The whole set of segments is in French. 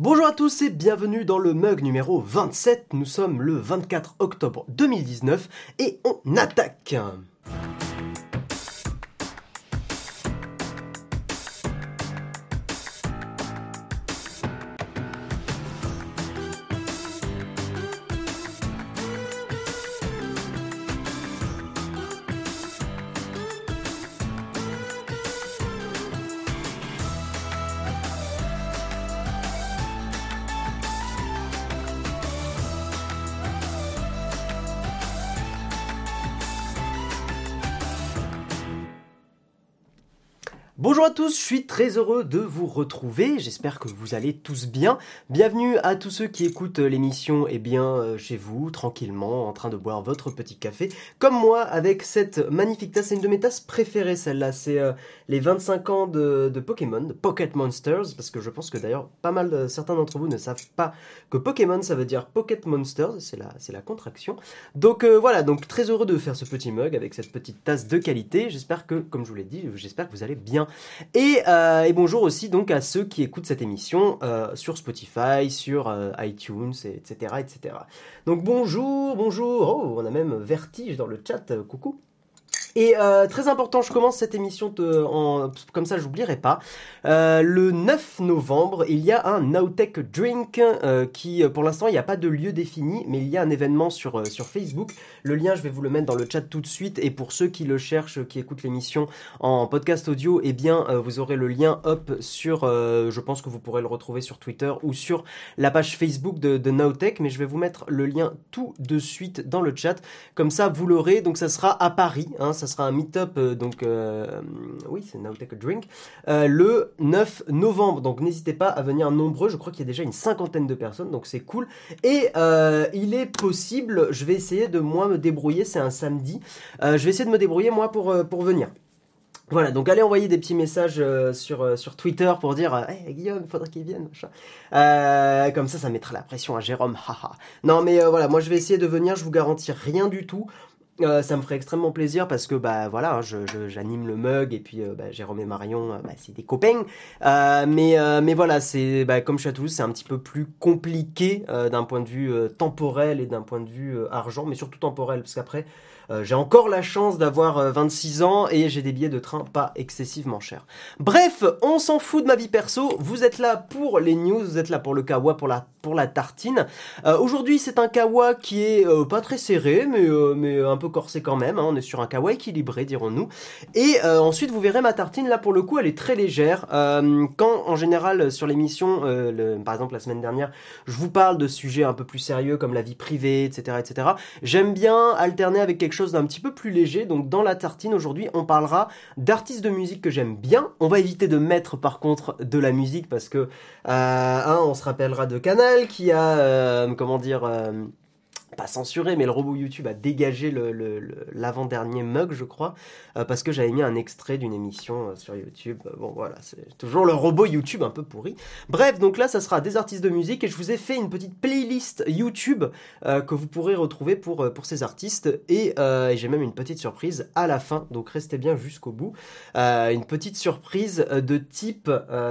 Bonjour à tous et bienvenue dans le mug numéro 27. Nous sommes le 24 octobre 2019 et on attaque. Je suis très heureux de vous retrouver. J'espère que vous allez tous bien. Bienvenue à tous ceux qui écoutent l'émission eh bien euh, chez vous, tranquillement, en train de boire votre petit café, comme moi, avec cette magnifique tasse. C'est une de mes tasses préférées, celle-là. C'est euh, les 25 ans de, Pokémon, de Pocket Monsters, parce que je pense que d'ailleurs pas mal de, certains d'entre vous ne savent pas que Pokémon ça veut dire Pocket Monsters, c'est la, c'est la contraction. Donc euh, voilà, donc très heureux de faire ce petit mug avec cette petite tasse de qualité. J'espère que, comme je vous l'ai dit, j'espère que vous allez bien. Euh, et, bonjour aussi donc à ceux qui écoutent cette émission euh, sur Spotify, sur euh, iTunes, etc., etc. Donc bonjour, bonjour. Oh, on a même Vertige dans le chat. coucou. Et euh, très important, je commence cette émission en, comme ça, j'oublierai pas. Euh, le 9 novembre, il y a un Nowtech Drink euh, qui, pour l'instant, il n'y a pas de lieu défini, mais il y a un événement sur, sur Facebook. Le lien, je vais vous le mettre dans le chat tout de suite. Et pour ceux qui le cherchent, qui écoutent l'émission en podcast audio, eh bien, vous aurez le lien up sur, je pense que vous pourrez le retrouver sur Twitter ou sur la page Facebook de, de Nowtech, mais je vais vous mettre le lien tout de suite dans le chat. Comme ça, vous l'aurez. Donc, ça sera à Paris. Hein, ça sera un meet-up, euh, donc euh, oui, c'est Now Take a Drink, euh, le 9 novembre. Donc n'hésitez pas à venir nombreux. Je crois qu'il y a déjà une cinquantaine de personnes, donc c'est cool. Et il est possible, je vais essayer de moi me débrouiller. C'est un samedi. je vais essayer de me débrouiller moi pour pour venir. Voilà, donc allez envoyer des petits messages sur, sur Twitter pour dire Hey Guillaume, il faudrait qu'il vienne, comme ça, ça mettra la pression à Jérôme, non, mais voilà, moi je vais essayer de venir, je vous garantis rien du tout. Euh, ça me ferait extrêmement plaisir parce que bah voilà, hein, j'anime le mug et puis euh, bah, Jérôme et Marion, euh, bah, c'est des copains. mais mais voilà, c'est bah, comme je suis à Toulouse, c'est un petit peu plus compliqué d'un point de vue temporel et d'un point de vue argent, mais surtout temporel parce qu'après euh, j'ai encore la chance d'avoir 26 euh, ans et j'ai des billets de train pas excessivement chers. Bref, on s'en fout de ma vie perso. Vous êtes là pour les news, vous êtes là pour le kawa, pour la, pour la tartine. Euh, aujourd'hui, c'est un kawa qui est pas très serré, mais, mais un peu corsé quand même. Hein. On est sur un kawa équilibré, dirons-nous. Et ensuite, vous verrez ma tartine. Là, pour le coup, elle est très légère. quand, en général, sur l'émission, par exemple la semaine dernière, je vous parle de sujets un peu plus sérieux comme la vie privée, etc., etc. J'aime bien alterner avec quelque chose d'un petit peu plus léger. Donc dans la tartine aujourd'hui, on parlera d'artistes de musique que j'aime bien. On va éviter de mettre par contre de la musique parce que euh, on se rappellera de Canal qui a euh, comment dire euh, pas censuré, mais le robot YouTube a dégagé l'avant-dernier mug, je crois, euh, parce que j'avais mis un extrait d'une émission euh, sur YouTube. Euh, bon, voilà, c'est toujours le robot YouTube un peu pourri. Bref, donc là, ça sera des artistes de musique et je vous ai fait une petite playlist YouTube que vous pourrez retrouver pour, pour ces artistes. Et, j'ai même une petite surprise à la fin, donc restez bien jusqu'au bout. une petite surprise de type,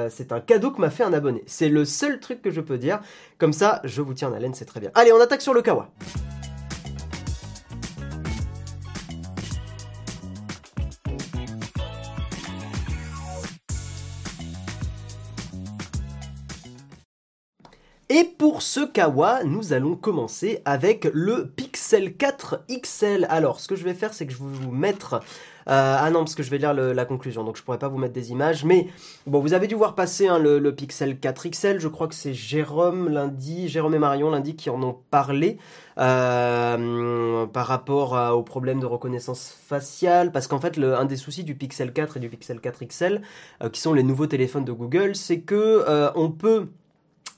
c'est un cadeau que m'a fait un abonné. C'est le seul truc que je peux dire. Comme ça, je vous tiens en haleine, c'est très bien. Allez, on attaque sur le kawa. Et pour ce kawa, nous allons commencer avec le Pixel 4 XL. Alors, ce que je vais faire, c'est que je vais vous mettre euh, ah non, parce que je vais lire la conclusion, donc je pourrais pas vous mettre des images. Mais bon, vous avez dû voir passer hein, le, Pixel 4 XL. Je crois que c'est Jérôme lundi, Jérôme et Marion lundi qui en ont parlé euh, par rapport au problème de reconnaissance faciale. Parce qu'en fait, un des soucis du Pixel 4 et du Pixel 4 XL, euh, qui sont les nouveaux téléphones de Google, c'est que on peut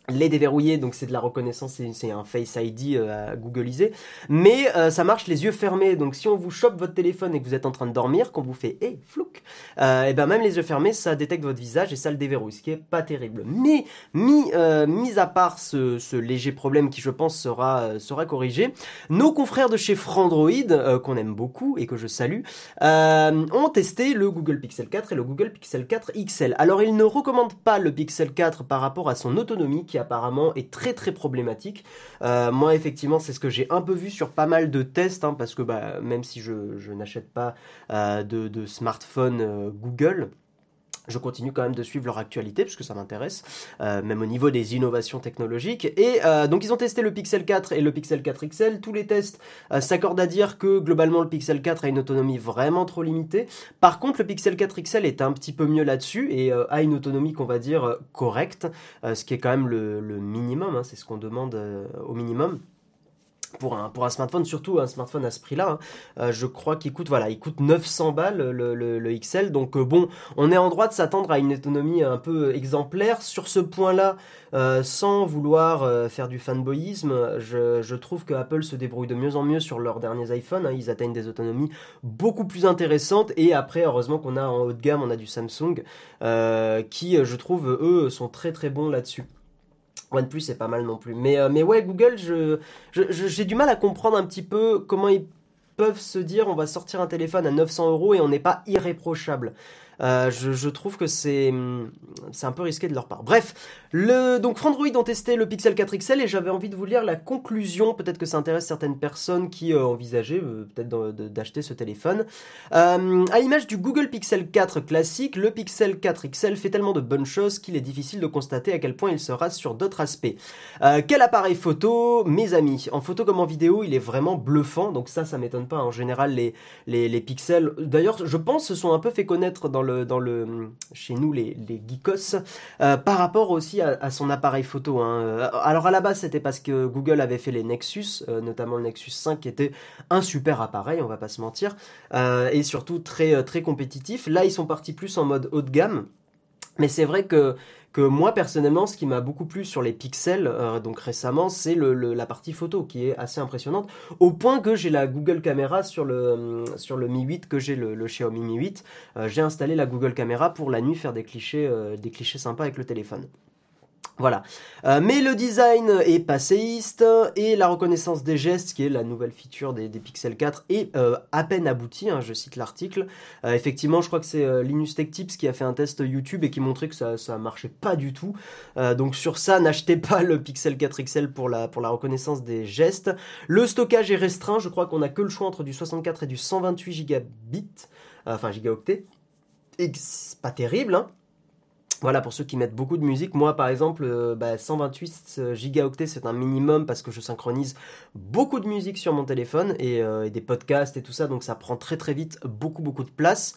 les déverrouiller, donc c'est de la reconnaissance, c'est un Face ID euh, à googliser, mais euh, ça marche les yeux fermés, donc si on vous chope votre téléphone et que vous êtes en train de dormir, qu'on vous fait « hé, flouk euh, et ben même les yeux fermés, ça détecte votre visage et ça le déverrouille, ce qui est pas terrible. Mais, mis, mis à part ce, léger problème qui je pense sera, corrigé, nos confrères de chez Frandroid, qu'on aime beaucoup et que je salue, ont testé le Google Pixel 4 et le Google Pixel 4 XL. Alors ils ne recommandent pas le Pixel 4 par rapport à son autonomie apparemment est très très problématique. moi effectivement c'est ce que j'ai un peu vu sur pas mal de tests hein, parce que bah, même si je, n'achète pas de, de, smartphone Google, je continue quand même de suivre leur actualité puisque ça m'intéresse, euh, même au niveau des innovations technologiques. Et euh, donc ils ont testé le Pixel 4 et le Pixel 4 XL. Tous les tests euh, s'accordent à dire que globalement le Pixel 4 a une autonomie vraiment trop limitée. Par contre le Pixel 4 XL est un petit peu mieux là-dessus et a une autonomie qu'on va dire correcte, ce qui est quand même le, minimum, hein, c'est ce qu'on demande au minimum pour un, smartphone, surtout un smartphone à ce prix-là, hein. euh, je crois qu'il coûte, voilà, il coûte 900 balles le, XL. Donc euh, bon, on est en droit de s'attendre à une autonomie un peu exemplaire. Sur ce point-là, euh, sans vouloir faire du fanboyisme, je, je, trouve que Apple se débrouille de mieux en mieux sur leurs derniers iPhones. Hein. ils atteignent des autonomies beaucoup plus intéressantes. Et après, heureusement qu'on a en haut de gamme, on a du Samsung, qui, je trouve, eux, sont très très bons là-dessus. OnePlus c'est pas mal non plus. Mais, euh, ouais, Google, j'ai du mal à comprendre un petit peu comment ils peuvent se dire on va sortir un téléphone à 900 euros et on n'est pas irréprochable. Euh, je, trouve que c'est c'est un peu risqué de leur part. Bref, donc Frandroid ont testé le Pixel 4 XL et j'avais envie de vous lire la conclusion. Peut-être que ça intéresse certaines personnes qui euh, envisageaient euh, peut-être d'acheter ce téléphone. à l'image du Google Pixel 4 classique, le Pixel 4 XL fait tellement de bonnes choses qu'il est difficile de constater à quel point il se rase sur d'autres aspects. quel appareil photo, mes amis? En photo comme en vidéo, il est vraiment bluffant. Donc ça, ça m'étonne pas. En général, les, les, les pixels, d'ailleurs, je pense, se sont un peu fait connaître dans le dans le, chez nous les, les geekos, euh, par rapport aussi à, son appareil photo. Hein. Euh, alors à la base c'était parce que Google avait fait les Nexus, euh, notamment le Nexus 5 qui était un super appareil, on va pas se mentir, et surtout très très compétitif. Là ils sont partis plus en mode haut de gamme. Mais c'est vrai que moi personnellement, ce qui m'a beaucoup plu sur les pixels, euh, donc récemment, c'est la partie photo qui est assez impressionnante, au point que j'ai la Google Caméra sur le, euh, Mi 8, que j'ai le, Xiaomi Mi 8, euh, j'ai installé la Google Caméra pour la nuit faire des clichés, des clichés sympas avec le téléphone. Voilà. Euh, mais le design est passéiste et la reconnaissance des gestes, qui est la nouvelle feature des, Pixel 4, est euh, à peine aboutie. Hein, je cite l'article. Euh, effectivement, je crois que c'est Linus Tech Tips qui a fait un test YouTube et qui montrait que ça, ça marchait pas du tout. donc sur ça, n'achetez pas le Pixel 4 XL pour la, reconnaissance des gestes. Le stockage est restreint. Je crois qu'on a que le choix entre du 64 et du 128 gigabits, enfin gigaoctets. Pas terrible, hein. Voilà, pour ceux qui mettent beaucoup de musique, moi par exemple, 128 euh, bah, gigaoctets c'est un minimum parce que je synchronise beaucoup de musique sur mon téléphone et, euh, et, des podcasts et tout ça, donc ça prend très très vite beaucoup beaucoup de place.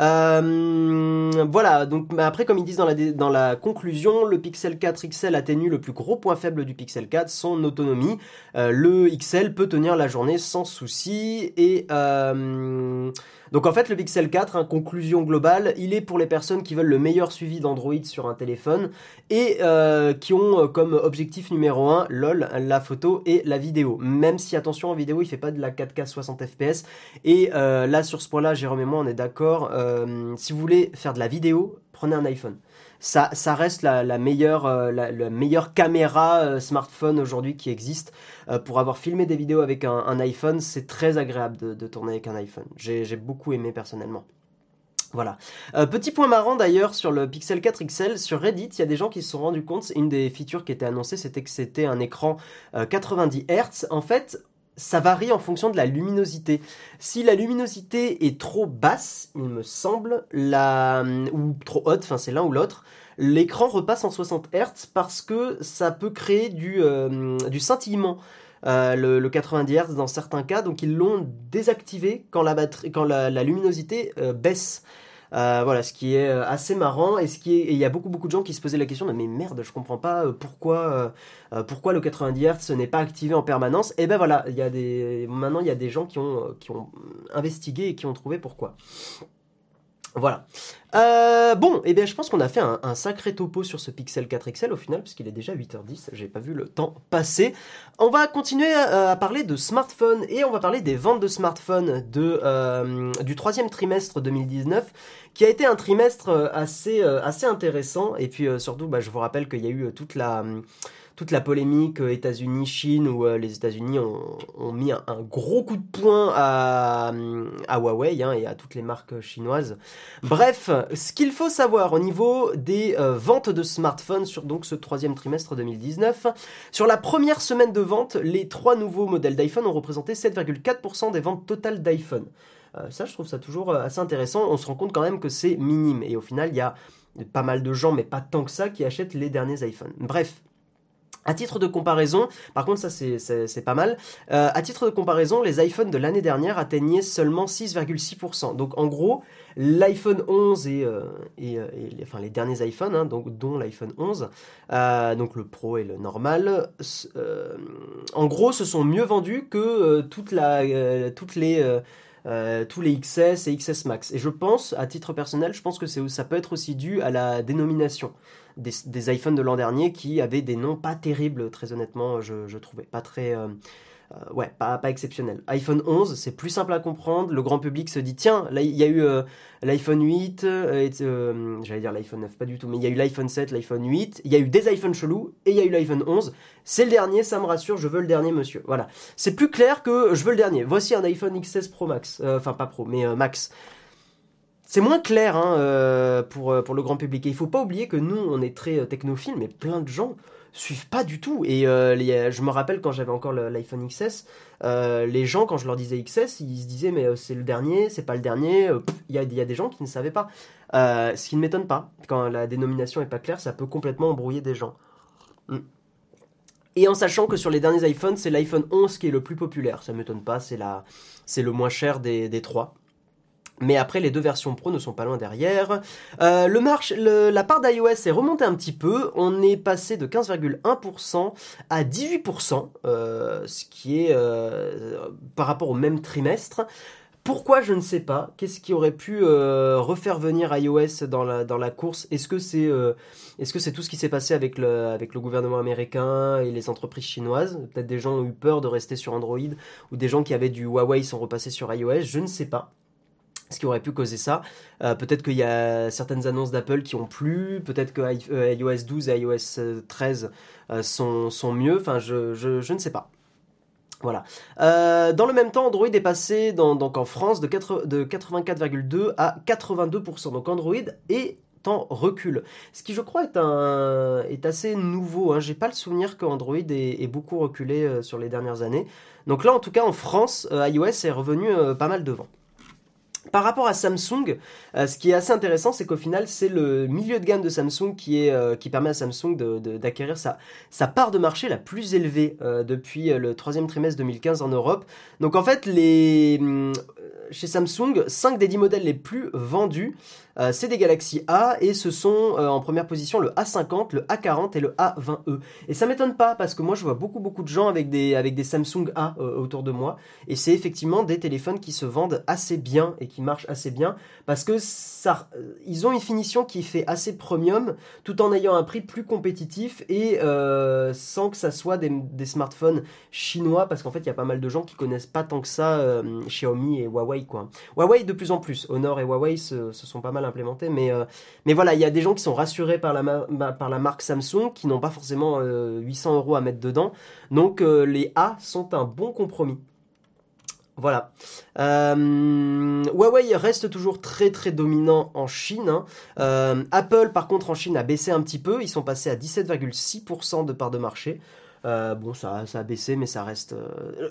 Euh, voilà, donc après comme ils disent dans la, conclusion, le Pixel 4 XL atténue le plus gros point faible du Pixel 4, son autonomie. Euh, le XL peut tenir la journée sans souci et euh, donc en fait le Pixel 4, hein, conclusion globale, il est pour les personnes qui veulent le meilleur suivi d'Android sur un téléphone et qui ont comme objectif numéro 1, lol, la photo et la vidéo. Même si attention en vidéo il fait pas de la 4K 60 fps et là sur ce point là Jérôme et moi on est d'accord euh, si vous voulez faire de la vidéo, prenez un iPhone. Ça, reste la, meilleure, euh, la, meilleure caméra euh, smartphone aujourd'hui qui existe. pour avoir filmé des vidéos avec un, iPhone, c'est très agréable de, tourner avec un iPhone. J'ai beaucoup aimé personnellement. Voilà. petit point marrant d'ailleurs sur le Pixel 4 XL, sur Reddit, il y a des gens qui se sont rendus compte, une des features qui était annoncée, c'était que c'était un écran 90 Hz. En fait, ça varie en fonction de la luminosité. Si la luminosité est trop basse, il me semble, la, ou trop haute, enfin c'est l'un ou l'autre, l'écran repasse en 60 Hz parce que ça peut créer du, euh, du scintillement. Euh, le, 90 Hz dans certains cas, donc ils l'ont désactivé quand la, batterie, quand la, luminosité euh, baisse. Euh, voilà, ce qui est euh, assez marrant et ce qui est, il y a beaucoup de gens qui se posaient la question, mais merde, je comprends pas euh, pourquoi, pourquoi le 90 Hz n'est pas activé en permanence. Et ben voilà, il y a des, maintenant il y a des gens qui ont, qui ont investigué et qui ont trouvé pourquoi. Voilà. Euh, bon, et eh bien je pense qu'on a fait un, sacré topo sur ce Pixel 4 XL au final, puisqu'il est déjà 8h10, j'ai pas vu le temps passer. On va continuer à, parler de smartphones et on va parler des ventes de smartphones euh, du troisième trimestre 2019, qui a été un trimestre assez, euh, assez intéressant. Et puis surtout, bah, je vous rappelle qu'il y a eu toute la toute la polémique États-Unis, Chine, où les États-Unis ont, mis un, gros coup de poing à, à Huawei hein, et à toutes les marques chinoises. Bref, ce qu'il faut savoir au niveau des ventes de smartphones sur donc ce troisième trimestre 2019, sur la première semaine de vente, les trois nouveaux modèles d'iPhone ont représenté 7,4% des ventes totales d'iPhone. Euh, ça, je trouve ça toujours euh, assez intéressant. On se rend compte quand même que c'est minime. Et au final, il y a pas mal de gens, mais pas tant que ça, qui achètent les derniers iPhones. Bref, à titre de comparaison, par contre ça c'est pas mal, euh, à titre de comparaison, les iPhones de l'année dernière atteignaient seulement 6,6%. Donc en gros, l'iPhone 11 et, et, enfin, les derniers iPhones, hein, donc, dont l'iPhone 11, donc le Pro et le normal, en gros se sont mieux vendus que toutes les euh, tous les XS et XS Max. Et je pense, à titre personnel, je pense que ça peut être aussi dû à la dénomination des, des iPhones de l'an dernier qui avaient des noms pas terribles, très honnêtement, je, je trouvais pas très... Euh, euh, ouais, pas, pas exceptionnel. iPhone 11, c'est plus simple à comprendre. Le grand public se dit tiens, là il y a eu euh, l'iPhone 8, euh, j'allais dire l'iPhone 9, pas du tout, mais il y a eu l'iPhone 7, l'iPhone 8, il y a eu des iPhones chelous et il y a eu l'iPhone 11. C'est le dernier, ça me rassure, je veux le dernier, monsieur. Voilà, c'est plus clair que je veux le dernier. Voici un iPhone XS Pro Max, enfin pas Pro, mais Max. C'est moins clair hein, pour, pour le grand public. Et il faut pas oublier que nous, on est très technophile, mais plein de gens suivent pas du tout. Et euh, je me rappelle quand j'avais encore l'iPhone XS, euh, les gens, quand je leur disais XS, ils se disaient mais euh, c'est le dernier, c'est pas le dernier. Il y, a, des gens qui ne savaient pas. ce qui ne m'étonne pas. Quand la dénomination est pas claire, ça peut complètement embrouiller des gens. Mm. Et en sachant que sur les derniers iPhones, c'est l'iPhone 11 qui est le plus populaire. Ça m'étonne pas, c'est le moins cher des, des trois. Mais après, les deux versions Pro ne sont pas loin derrière. Euh, le marche, la part d'iOS est remontée un petit peu. On est passé de 15,1% à 18%, euh, ce qui est euh, par rapport au même trimestre. Pourquoi je ne sais pas. Qu'est-ce qui aurait pu refaire venir iOS dans la, dans la course? Est-ce que c'est est-ce que c'est tout ce qui s'est passé avec le, avec le gouvernement américain et les entreprises chinoises? Peut-être des gens ont eu peur de rester sur Android ou des gens qui avaient du Huawei sont repassés sur iOS. Je ne sais pas ce qui aurait pu causer ça. Euh, peut-être qu'il y a certaines annonces d'Apple qui ont plu, peut-être que euh, iOS 12 et iOS 13 euh, sont, sont mieux, enfin je, je, ne sais pas. Voilà. dans le même temps, Android est passé donc en France de, de 84,2 à 82%. Donc Android est en recul. Ce qui je crois est, un, est assez nouveau. Hein. J'ai pas le souvenir que Android ait, beaucoup reculé sur les dernières années. Donc là en tout cas en France, iOS est revenu pas mal devant. Par rapport à Samsung, euh, ce qui est assez intéressant, c'est qu'au final, c'est le milieu de gamme de Samsung qui, euh, permet à Samsung d'acquérir sa, sa part de marché la plus élevée euh, depuis le troisième trimestre 2015 en Europe. Donc en fait, les, hum, chez Samsung, 5 des 10 modèles les plus vendus euh, c'est des Galaxy A et ce sont euh, en première position le A50, le A40 et le A20e. Et ça m'étonne pas parce que moi je vois beaucoup beaucoup de gens avec des, Samsung A euh, autour de moi et c'est effectivement des téléphones qui se vendent assez bien et qui marchent assez bien parce que ça, ils ont une finition qui fait assez premium tout en ayant un prix plus compétitif et sans que ça soit des, smartphones chinois parce qu'en fait il y a pas mal de gens qui connaissent pas tant que ça Xiaomi et Huawei quoi. Huawei de plus en plus, Honor et Huawei se, sont pas mal implémenté. Mais, euh, mais voilà, il y a des gens qui sont rassurés par la, par la marque Samsung, qui n'ont pas forcément 800 euh, euros à mettre dedans. Donc euh, les A sont un bon compromis. Voilà. Huawei reste toujours très très dominant en Chine. Hein. Apple par contre en Chine a baissé un petit peu. Ils sont passés à 17,6% de part de marché. bon, ça, ça a baissé, mais ça reste.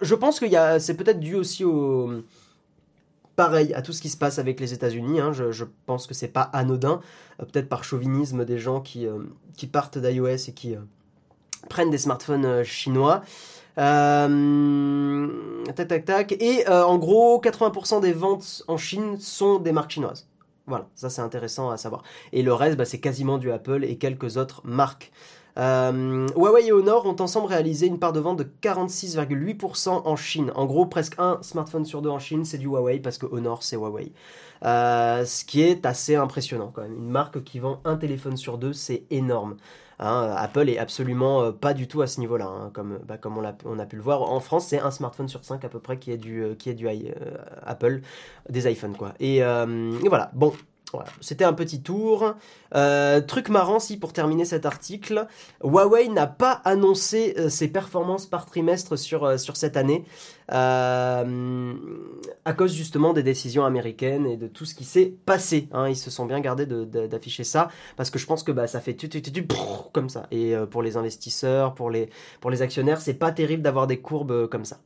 Je pense que c'est peut-être dû aussi au, pareil à tout ce qui se passe avec les États-Unis. Hein. je, pense que c'est pas anodin, euh, peut-être par chauvinisme des gens qui, euh, partent d'iOS et qui euh, prennent des smartphones chinois. tac tac tac. Et en gros, 80% des ventes en Chine sont des marques chinoises. Voilà, ça c'est intéressant à savoir. Et le reste, bah, c'est quasiment du Apple et quelques autres marques. Euh, Huawei et Honor ont ensemble réalisé une part de vente de 46,8% en Chine. En gros, presque un smartphone sur deux en Chine, c'est du Huawei parce que Honor, c'est Huawei. Euh, ce qui est assez impressionnant quand même. Une marque qui vend un téléphone sur deux, c'est énorme. Hein, Apple est absolument euh, pas du tout à ce niveau-là, hein, comme, bah, on, a, pu le voir. En France, c'est un smartphone sur cinq à peu près qui est du, Apple, des iPhones quoi. Et voilà. Bon, c'était un petit tour. Euh, truc marrant, si pour terminer cet article, Huawei n'a pas annoncé euh, ses performances par trimestre sur, euh, cette année, à cause justement des décisions américaines et de tout ce qui s'est passé. Hein. Ils se sont bien gardés d'afficher ça, parce que je pense que bah, ça fait tu, tu, tu, comme ça. Et pour les investisseurs, pour les, pour les actionnaires, c'est pas terrible d'avoir des courbes comme ça.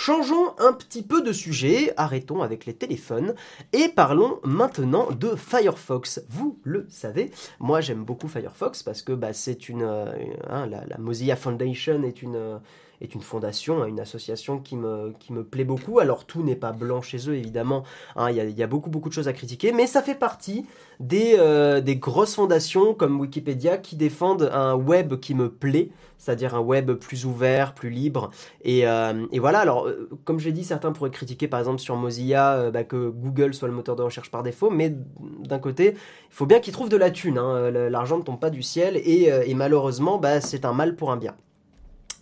Changeons un petit peu de sujet, arrêtons avec les téléphones et parlons maintenant de Firefox. Vous le savez, moi j'aime beaucoup Firefox parce que bah, c'est une, euh, hein, la, Mozilla Foundation est une euh, est une fondation, hein, une association qui me, qui me plaît beaucoup. Alors tout n'est pas blanc chez eux, évidemment. Hein, il y, a, beaucoup, beaucoup de choses à critiquer, mais ça fait partie des, euh, des grosses fondations comme Wikipédia qui défendent un web qui me plaît, c'est-à-dire un web plus ouvert, plus libre. Et, euh, voilà, alors euh, comme j'ai dit, certains pourraient critiquer par exemple sur Mozilla bah, que Google soit le moteur de recherche par défaut, mais d'un côté, il faut bien qu'ils trouvent de la thune. Hein. L'argent ne tombe pas du ciel et, malheureusement, bah, c'est un mal pour un bien.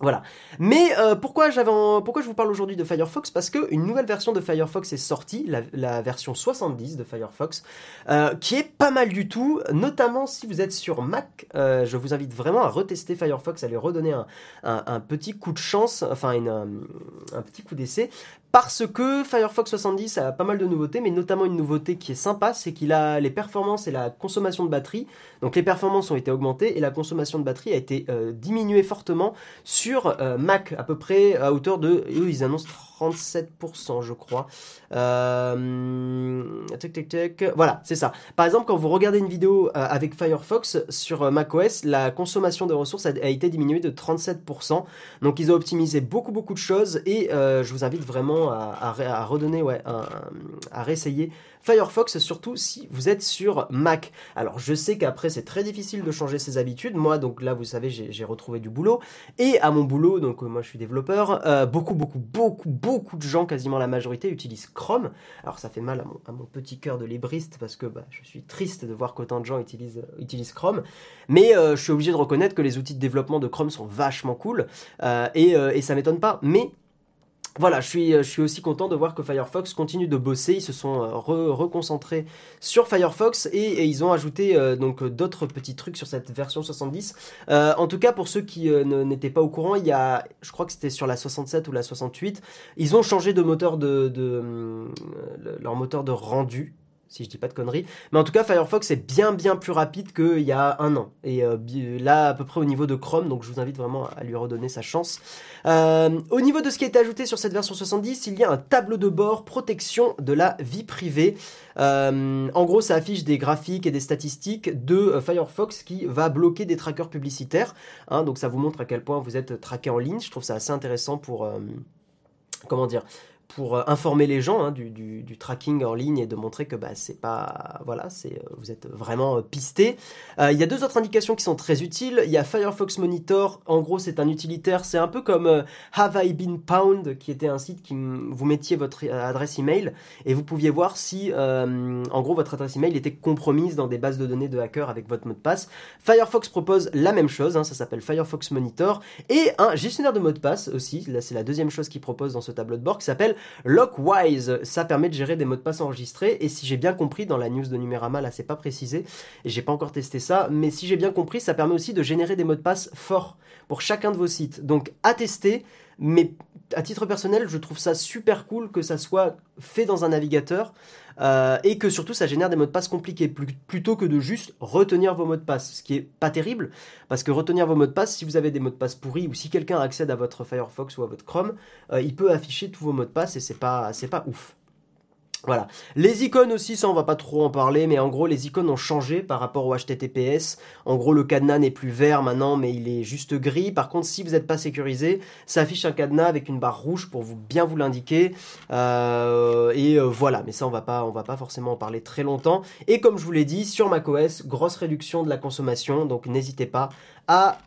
Voilà. Mais euh, pourquoi, je vous parle aujourd'hui de Firefox? Parce qu'une nouvelle version de Firefox est sortie, la, version 70 de Firefox, euh, qui est pas mal du tout, notamment si vous êtes sur Mac. Euh, je vous invite vraiment à retester Firefox, à lui redonner un, petit coup de chance, enfin un petit coup d'essai, parce que Firefox 70 a pas mal de nouveautés, mais notamment une nouveauté qui est sympa, c'est qu'il a les performances et la consommation de batterie. Donc les performances ont été augmentées et la consommation de batterie a été euh, diminuée fortement sur euh, Mac, à peu près à hauteur de... Eux, ils annoncent 37%, je crois. Euh, voilà, c'est ça. Par exemple, quand vous regardez une vidéo euh, avec Firefox sur euh, macOS, la consommation de ressources a, été diminuée de 37%. Donc, ils ont optimisé beaucoup, beaucoup de choses et je vous invite vraiment à, redonner, ouais, à réessayer Firefox, surtout si vous êtes sur Mac. Alors je sais qu'après c'est très difficile de changer ses habitudes. Moi, donc là, vous savez, j'ai retrouvé du boulot. Et à mon boulot, donc euh, moi je suis développeur, euh, beaucoup, beaucoup, beaucoup, beaucoup de gens, quasiment la majorité, utilisent Chrome. Alors ça fait mal à mon, petit cœur de libriste parce que bah, je suis triste de voir qu'autant de gens utilisent, utilisent Chrome. Mais euh, je suis obligé de reconnaître que les outils de développement de Chrome sont vachement cool. et, et ça m'étonne pas. Mais voilà, je suis, je suis aussi content de voir que Firefox continue de bosser. Ils se sont euh, reconcentrés sur Firefox et, ils ont ajouté euh, donc d'autres petits trucs sur cette version 70. Euh, en tout cas, pour ceux qui n'étaient pas au courant, il y a, je crois que c'était sur la 67 ou la 68, ils ont changé de moteur de, de leur moteur de rendu si je dis pas de conneries. Mais en tout cas, Firefox est bien bien plus rapide qu'il y a un an. Et euh, là, à peu près au niveau de Chrome, donc je vous invite vraiment à lui redonner sa chance. Euh, au niveau de ce qui a été ajouté sur cette version 70, il y a un tableau de bord protection de la vie privée. Euh, en gros, ça affiche des graphiques et des statistiques de Firefox qui va bloquer des trackers publicitaires. Hein. donc ça vous montre à quel point vous êtes traqué en ligne. Je trouve ça assez intéressant pour... comment dire pour euh, informer les gens hein, du, tracking en ligne et de montrer que bah, c'est pas voilà c'est euh, vous êtes vraiment euh, pisté. il y a deux autres indications qui sont très utiles. Il y a Firefox Monitor. En gros, c'est un utilitaire. C'est un peu comme Have I Been Pound, qui était un site qui vous mettiez votre adresse email et vous pouviez voir si en gros votre adresse email était compromise dans des bases de données de hackers avec votre mot de passe. Firefox propose la même chose. Hein, ça s'appelle Firefox Monitor et un gestionnaire de mot de passe aussi. Là, c'est la deuxième chose qu'il propose dans ce tableau de bord qui s'appelle Lockwise, ça permet de gérer des mots de passe enregistrés. Et si j'ai bien compris, dans la news de Numérama, là c'est pas précisé, et j'ai pas encore testé ça, mais si j'ai bien compris, ça permet aussi de générer des mots de passe forts pour chacun de vos sites. Donc à tester, mais à titre personnel, je trouve ça super cool que ça soit fait dans un navigateur euh, et que surtout ça génère des mots de passe compliqués plutôt que de juste retenir vos mots de passe, ce qui est pas terrible parce que retenir vos mots de passe, si vous avez des mots de passe pourris ou si quelqu'un accède à votre Firefox ou à votre Chrome, euh, il peut afficher tous vos mots de passe et c'est pas c'est pas ouf. Voilà. Les icônes aussi, ça on va pas trop en parler, mais en gros les icônes ont changé par rapport au HTTPS. En gros le cadenas n'est plus vert maintenant, mais il est juste gris. Par contre, si vous n'êtes pas sécurisé, ça affiche un cadenas avec une barre rouge pour vous bien vous l'indiquer. Euh, et euh, voilà, mais ça on va pas, on va pas forcément en parler très longtemps. Et comme je vous l'ai dit, sur macOS, grosse réduction de la consommation, donc n'hésitez pas à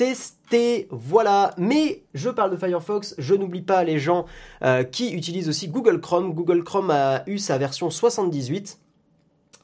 tester, voilà. Mais je parle de Firefox, je n'oublie pas les gens euh, qui utilisent aussi Google Chrome. Google Chrome a eu sa version 78.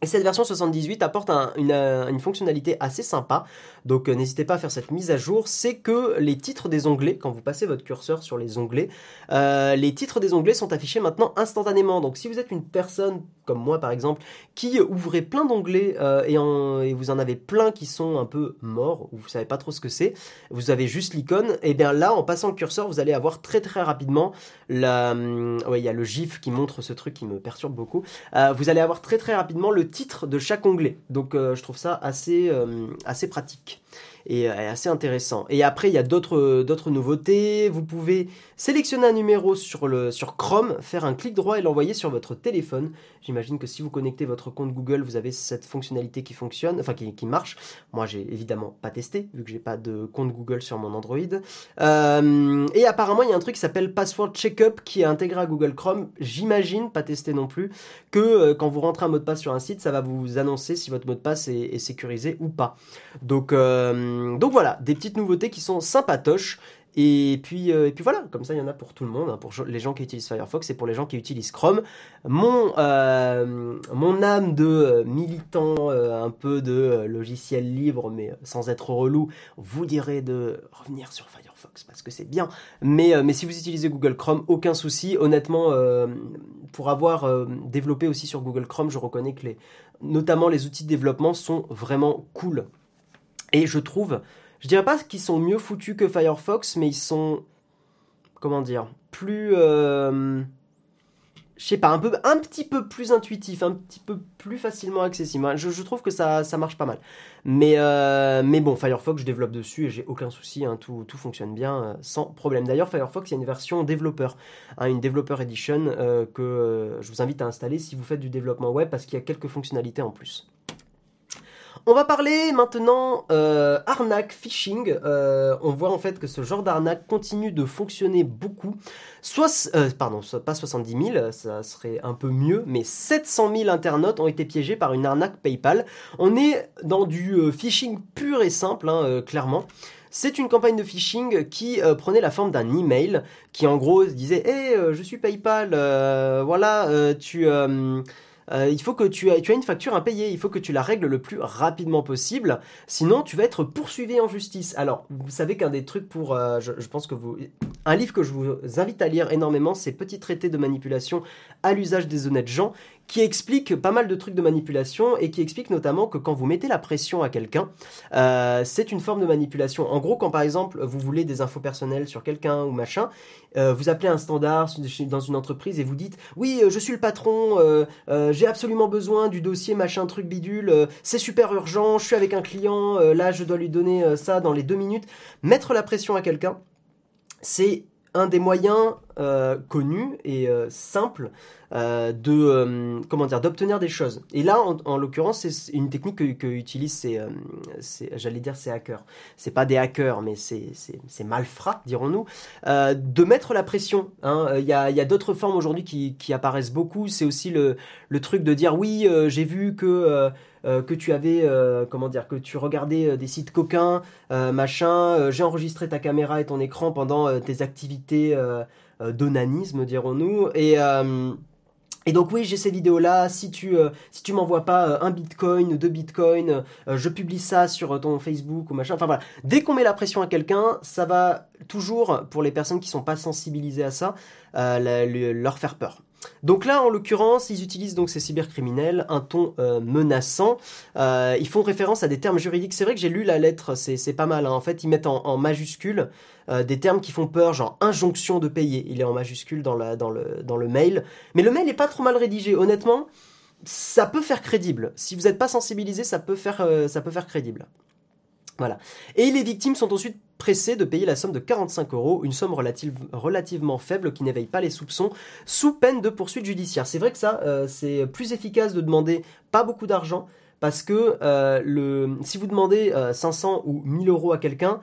Et cette version 78 apporte une, fonctionnalité assez sympa, donc euh, n'hésitez pas à faire cette mise à jour, c'est que les titres des onglets, quand vous passez votre curseur sur les onglets, euh, les titres des onglets sont affichés maintenant instantanément. Donc si vous êtes une personne comme moi par exemple, qui ouvrez plein d'onglets euh, et, vous en avez plein qui sont un peu morts, ou vous savez pas trop ce que c'est, vous avez juste l'icône, et bien là en passant le curseur vous allez avoir très très rapidement. Hum, ouais il y a le gif qui montre ce truc qui me perturbe beaucoup, vous allez avoir très très rapidement le titre de chaque onglet. Donc euh, je trouve ça assez, euh, assez pratique et euh, assez intéressant. Et après, il y a d'autres d'autres nouveautés. Vous pouvez sélectionner un numéro sur le sur Chrome, faire un clic droit et l'envoyer sur votre téléphone. J'imagine que si vous connectez votre compte Google, vous avez cette fonctionnalité qui fonctionne, enfin qui, qui marche. Moi, j'ai évidemment pas testé vu que j'ai pas de compte Google sur mon Android. Euh, et apparemment, il y a un truc qui s'appelle Password Checkup qui est intégré à Google Chrome. J'imagine, pas testé non plus, que euh, quand vous rentrez un mot de passe sur un site, ça va vous annoncer si votre mot de passe est, est sécurisé ou pas. Donc euh, donc voilà, des petites nouveautés qui sont sympatoches. Et puis, euh, et puis voilà, comme ça il y en a pour tout le monde, hein, pour les gens qui utilisent Firefox et pour les gens qui utilisent Chrome. Mon, euh, âme de militant un peu de logiciel libre, mais sans être relou, vous dirait de revenir sur Firefox parce que c'est bien. Mais, si vous utilisez Google Chrome, aucun souci. Honnêtement, pour avoir développé aussi sur Google Chrome, je reconnais que notamment les outils de développement sont vraiment cool. Et je trouve, je dirais pas qu'ils sont mieux foutus que Firefox, mais ils sont, comment dire, plus, euh, je sais pas, un peu, un petit peu plus intuitif, un petit peu plus facilement accessible. Je, trouve que ça, ça marche pas mal. Mais, euh, mais bon, Firefox, je développe dessus et j'ai aucun souci, hein, tout, tout, fonctionne bien euh, sans problème. D'ailleurs, Firefox, il y a une version développeur, hein, une Developer Edition que je vous invite à installer si vous faites du développement web parce qu'il y a quelques fonctionnalités en plus. On va parler maintenant euh, arnaque, phishing. Euh, on voit en fait que ce genre d'arnaque continue de fonctionner beaucoup. Soit, euh, pardon, pas 70 000, ça serait un peu mieux, mais 700 000 internautes ont été piégés par une arnaque PayPal. On est dans du phishing pur et simple, hein, clairement. C'est une campagne de phishing qui prenait la forme d'un email qui en gros disait Hé, je suis PayPal, voilà, tu euh, il faut que tu aies, as une facture impayée, il faut que tu la règles le plus rapidement possible, sinon tu vas être poursuivi en justice. Alors, vous savez qu'un des trucs pour, euh, je, pense que vous, un livre que je vous invite à lire énormément, c'est Petit traité de manipulation à l'usage des honnêtes gens, qui explique pas mal de trucs de manipulation et qui explique notamment que quand vous mettez la pression à quelqu'un, euh, c'est une forme de manipulation. En gros, quand par exemple vous voulez des infos personnelles sur quelqu'un ou machin, euh, vous appelez un standard dans une entreprise et vous dites oui, euh, je suis le patron, j'ai absolument besoin du dossier machin truc bidule, c'est super urgent, je suis avec un client, là je dois lui donner ça dans les deux minutes. Mettre la pression à quelqu'un, c'est un des moyens connus et simples euh, de euh, comment dire d'obtenir des choses. Et là, en, l'occurrence, c'est une technique que, que utilisent ces, euh, j'allais dire ces hackers. C'est pas des hackers, mais c'est malfrats, dirons-nous, de mettre la pression. Hein. Il y a, y a d'autres formes aujourd'hui qui, qui, apparaissent beaucoup. C'est aussi le, le, truc de dire oui, j'ai vu que que tu avais, comment dire, que tu regardais des sites coquins, machin, j'ai enregistré ta caméra et ton écran pendant tes activités d'onanisme, dirons-nous, et et donc oui, j'ai ces vidéos-là. Si tu euh, si tu m'envoies pas euh, un bitcoin ou deux bitcoins, euh, je publie ça sur ton Facebook ou machin. Enfin voilà. Dès qu'on met la pression à quelqu'un, ça va toujours pour les personnes qui sont pas sensibilisées à ça, leur faire peur. Donc là, en l'occurrence, ils utilisent donc ces cybercriminels un ton euh, menaçant. Euh, ils font référence à des termes juridiques. C'est vrai que j'ai lu la lettre, c'est pas mal. Hein. En fait, ils mettent en, majuscule euh, des termes qui font peur, genre injonction de payer. Il est en majuscule dans, le, mail. Mais le mail est pas trop mal rédigé. Honnêtement, ça peut faire crédible. Si vous n'êtes pas sensibilisé, ça peut faire crédible. Et les victimes sont ensuite pressées de payer la somme de 45 euros, une somme relativement faible qui n'éveille pas les soupçons, sous peine de poursuite judiciaire. C'est vrai que ça, euh, c'est plus efficace de demander pas beaucoup d'argent, parce que euh, si vous demandez 500 euh, ou 1000 euros à quelqu'un,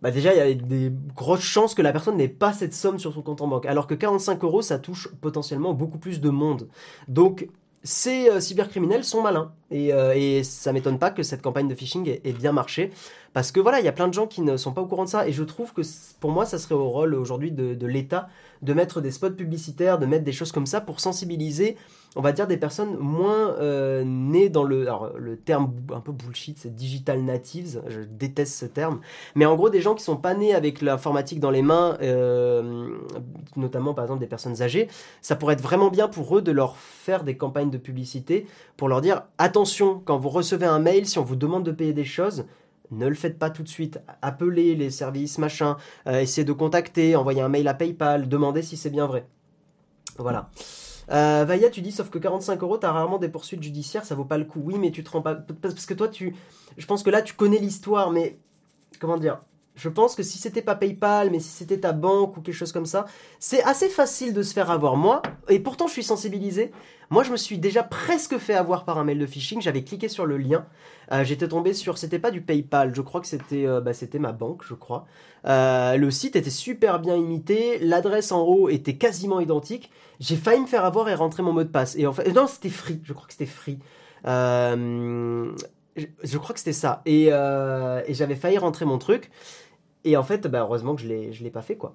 bah déjà, il y a des grosses chances que la personne n'ait pas cette somme sur son compte en banque. Alors que 45 euros, ça touche potentiellement beaucoup plus de monde. Donc, ces euh, cybercriminels sont malins. Et, euh, et ça m'étonne pas que cette campagne de phishing ait, bien marché. Parce que voilà, il y a plein de gens qui ne sont pas au courant de ça, et je trouve que pour moi, ça serait au rôle aujourd'hui de, l'État de mettre des spots publicitaires, de mettre des choses comme ça pour sensibiliser, on va dire, des personnes moins euh, nées dans le... Alors, le terme un peu bullshit, c'est digital natives, je déteste ce terme, mais en gros, des gens qui sont pas nés avec l'informatique dans les mains, euh, notamment par exemple des personnes âgées, ça pourrait être vraiment bien pour eux de leur faire des campagnes de publicité pour leur dire, attention, quand vous recevez un mail, si on vous demande de payer des choses, ne le faites pas tout de suite. Appelez les services, machin, euh, essayez de contacter, envoyez un mail à PayPal, demandez si c'est bien vrai. Voilà. Euh, Vaya, tu dis, sauf que 45 euros, t'as rarement des poursuites judiciaires, ça vaut pas le coup. Oui, mais tu te rends pas. Parce que toi, tu. Je pense que là, tu connais l'histoire, mais. Comment dire? Je pense que si c'était pas PayPal, mais si c'était ta banque ou quelque chose comme ça, c'est assez facile de se faire avoir. Moi, et pourtant je suis sensibilisé, moi je me suis déjà presque fait avoir par un mail de phishing. J'avais cliqué sur le lien, euh, j'étais tombé sur, c'était pas du PayPal, je crois que c'était, euh, bah, ma banque, je crois. Euh, le site était super bien imité, l'adresse en haut était quasiment identique. J'ai failli me faire avoir et rentrer mon mot de passe. Et en fait, non, c'était free. Je crois que c'était free. Je, crois que c'était ça. Et j'avais failli rentrer mon truc. Et en fait, bah, heureusement que je ne l'ai pas fait, quoi.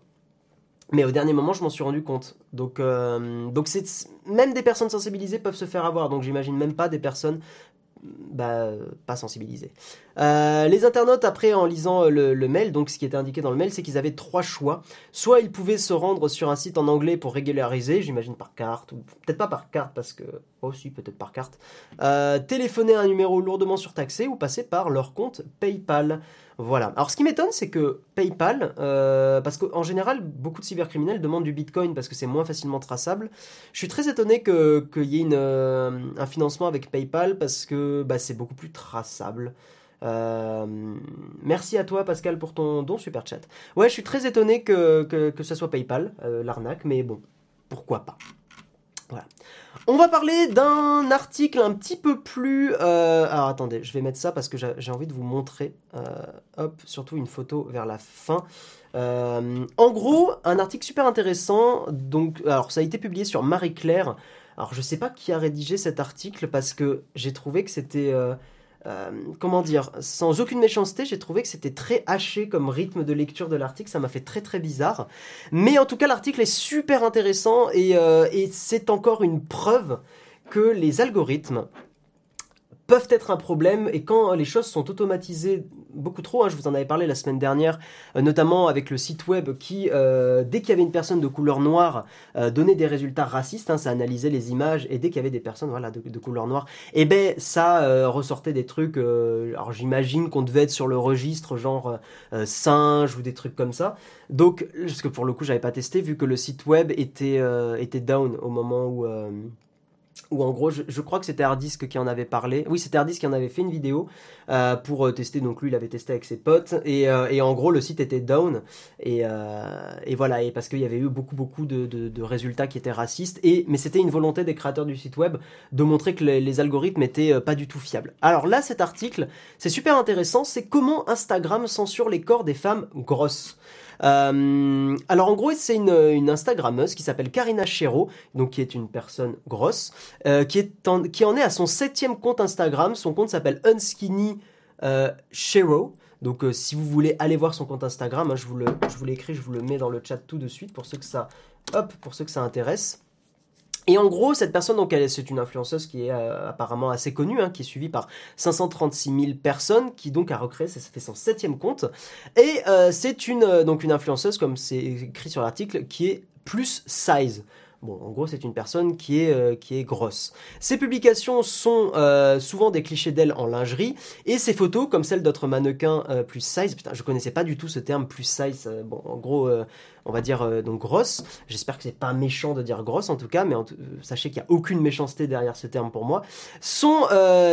Mais au dernier moment, je m'en suis rendu compte. Donc, euh, donc même des personnes sensibilisées peuvent se faire avoir. Donc, j'imagine même pas des personnes bah, pas sensibilisées. Euh, les internautes, après, en lisant le, mail, donc ce qui était indiqué dans le mail, c'est qu'ils avaient trois choix. Soit ils pouvaient se rendre sur un site en anglais pour régulariser, j'imagine par carte, ou peut-être pas par carte, parce que. oh, peut-être par carte. Euh, téléphoner un numéro lourdement surtaxé ou passer par leur compte PayPal. Voilà. Alors ce qui m'étonne, c'est que PayPal, euh, parce qu'en général, beaucoup de cybercriminels demandent du Bitcoin parce que c'est moins facilement traçable. Je suis très étonné qu'il y ait euh, un financement avec PayPal parce que bah, c'est beaucoup plus traçable. Euh, merci à toi Pascal pour ton don super chat. Ouais, je suis très étonné que, que, ce soit PayPal, l'arnaque, mais bon, pourquoi pas. Voilà. On va parler d'un article un petit peu plus... Euh, alors attendez, je vais mettre ça parce que j'ai envie de vous montrer. Euh, hop, surtout une photo vers la fin. Euh, en gros, un article super intéressant. Donc, alors ça a été publié sur Marie Claire. Alors je sais pas qui a rédigé cet article parce que j'ai trouvé que c'était euh, comment dire, sans aucune méchanceté, j'ai trouvé que c'était très haché comme rythme de lecture de l'article, ça m'a fait très très bizarre. Mais en tout cas, l'article est super intéressant et, euh, et c'est encore une preuve que les algorithmes peuvent être un problème et quand les choses sont automatisées beaucoup trop, hein, je vous en avais parlé la semaine dernière, euh, notamment avec le site web qui, euh, dès qu'il y avait une personne de couleur noire, euh, donnait des résultats racistes, hein, ça analysait les images et dès qu'il y avait des personnes voilà, de, couleur noire, eh ben ça ressortait des trucs, alors j'imagine qu'on devait être sur le registre genre singe ou des trucs comme ça. Donc, parce que pour le coup j'avais pas testé vu que le site web était, était down au moment où où en gros, je, crois que c'était Hardisk qui en avait parlé. Oui, c'était Hardisk qui en avait fait une vidéo euh, pour euh, tester. Donc lui, il avait testé avec ses potes. Et, euh, en gros, le site était down. Et, voilà, et parce qu'il y avait eu beaucoup, beaucoup de, de, résultats qui étaient racistes. Et, mais c'était une volonté des créateurs du site web de montrer que les, les algorithmes étaient pas du tout fiables. Alors là, cet article, c'est super intéressant. C'est comment Instagram censure les corps des femmes grosses. Euh, alors en gros, c'est une, Instagrammeuse qui s'appelle Karina Chero, donc qui est une personne grosse, euh, qui, est en, qui en est à son septième compte Instagram. Son compte s'appelle Unskinny euh. Donc si vous voulez aller voir son compte Instagram, hein, je vous le, je vous l'écris, je vous le mets dans le chat tout de suite pour ceux que ça, hop, pour ceux que ça intéresse. Et en gros, cette personne, donc, c'est une influenceuse qui est euh, apparemment assez connue, hein, qui est suivie par 536 000 personnes, qui donc a recréé, ça, fait son septième compte. Et euh, c'est euh, donc une influenceuse, comme c'est écrit sur l'article, qui est plus size. Bon, en gros, c'est une personne qui est, euh, qui est grosse. Ses publications sont euh, souvent des clichés d'elle en lingerie, et ses photos, comme celles d'autres mannequins euh, plus size, putain, je connaissais pas du tout ce terme plus size, bon, en gros, on va dire donc grosse. J'espère que c'est pas méchant de dire grosse en tout cas, mais sachez qu'il y a aucune méchanceté derrière ce terme pour moi. Sont,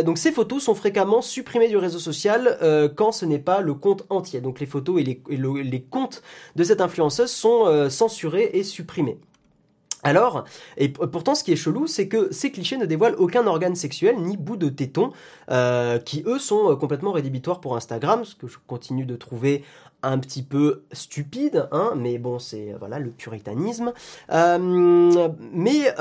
donc ces photos sont fréquemment supprimées du réseau social quand ce n'est pas le compte entier. Donc les photos et les, les comptes de cette influenceuse sont censurés et supprimés. Alors, et pourtant ce qui est chelou, c'est que ces clichés ne dévoilent aucun organe sexuel ni bout de téton, euh, qui eux sont euh, complètement rédhibitoires pour Instagram, ce que je continue de trouver un petit peu stupide, hein, mais bon, c'est voilà le puritanisme. Euh, mais,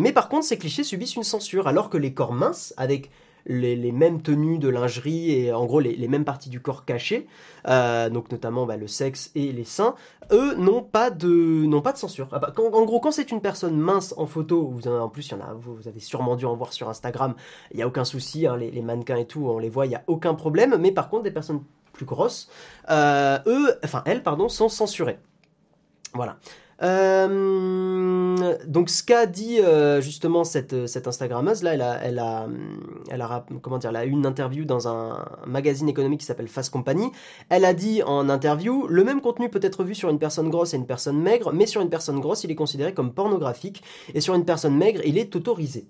mais par contre, ces clichés subissent une censure, alors que les corps minces, avec les, mêmes tenues de lingerie et en gros les, mêmes parties du corps cachées, euh, donc notamment bah, le sexe et les seins, eux n'ont pas de n'ont pas de censure. Ah bah, en gros, quand c'est une personne mince en photo, vous en, plus il y en a, vous, avez sûrement dû en voir sur Instagram, il y a aucun souci, hein, les, mannequins et tout, on les voit, il y a aucun problème. Mais par contre, des personnes plus grosses, euh, eux, enfin elles, pardon, sont censurées. Voilà. Euh, donc ce qu'a dit euh, justement cette, cette Instagrammeuse là, elle a, elle a, elle a, comment dire, eu une interview dans un magazine économique qui s'appelle Fast Company. Elle a dit en interview le même contenu peut être vu sur une personne grosse et une personne maigre, mais sur une personne grosse il est considéré comme pornographique et sur une personne maigre il est autorisé.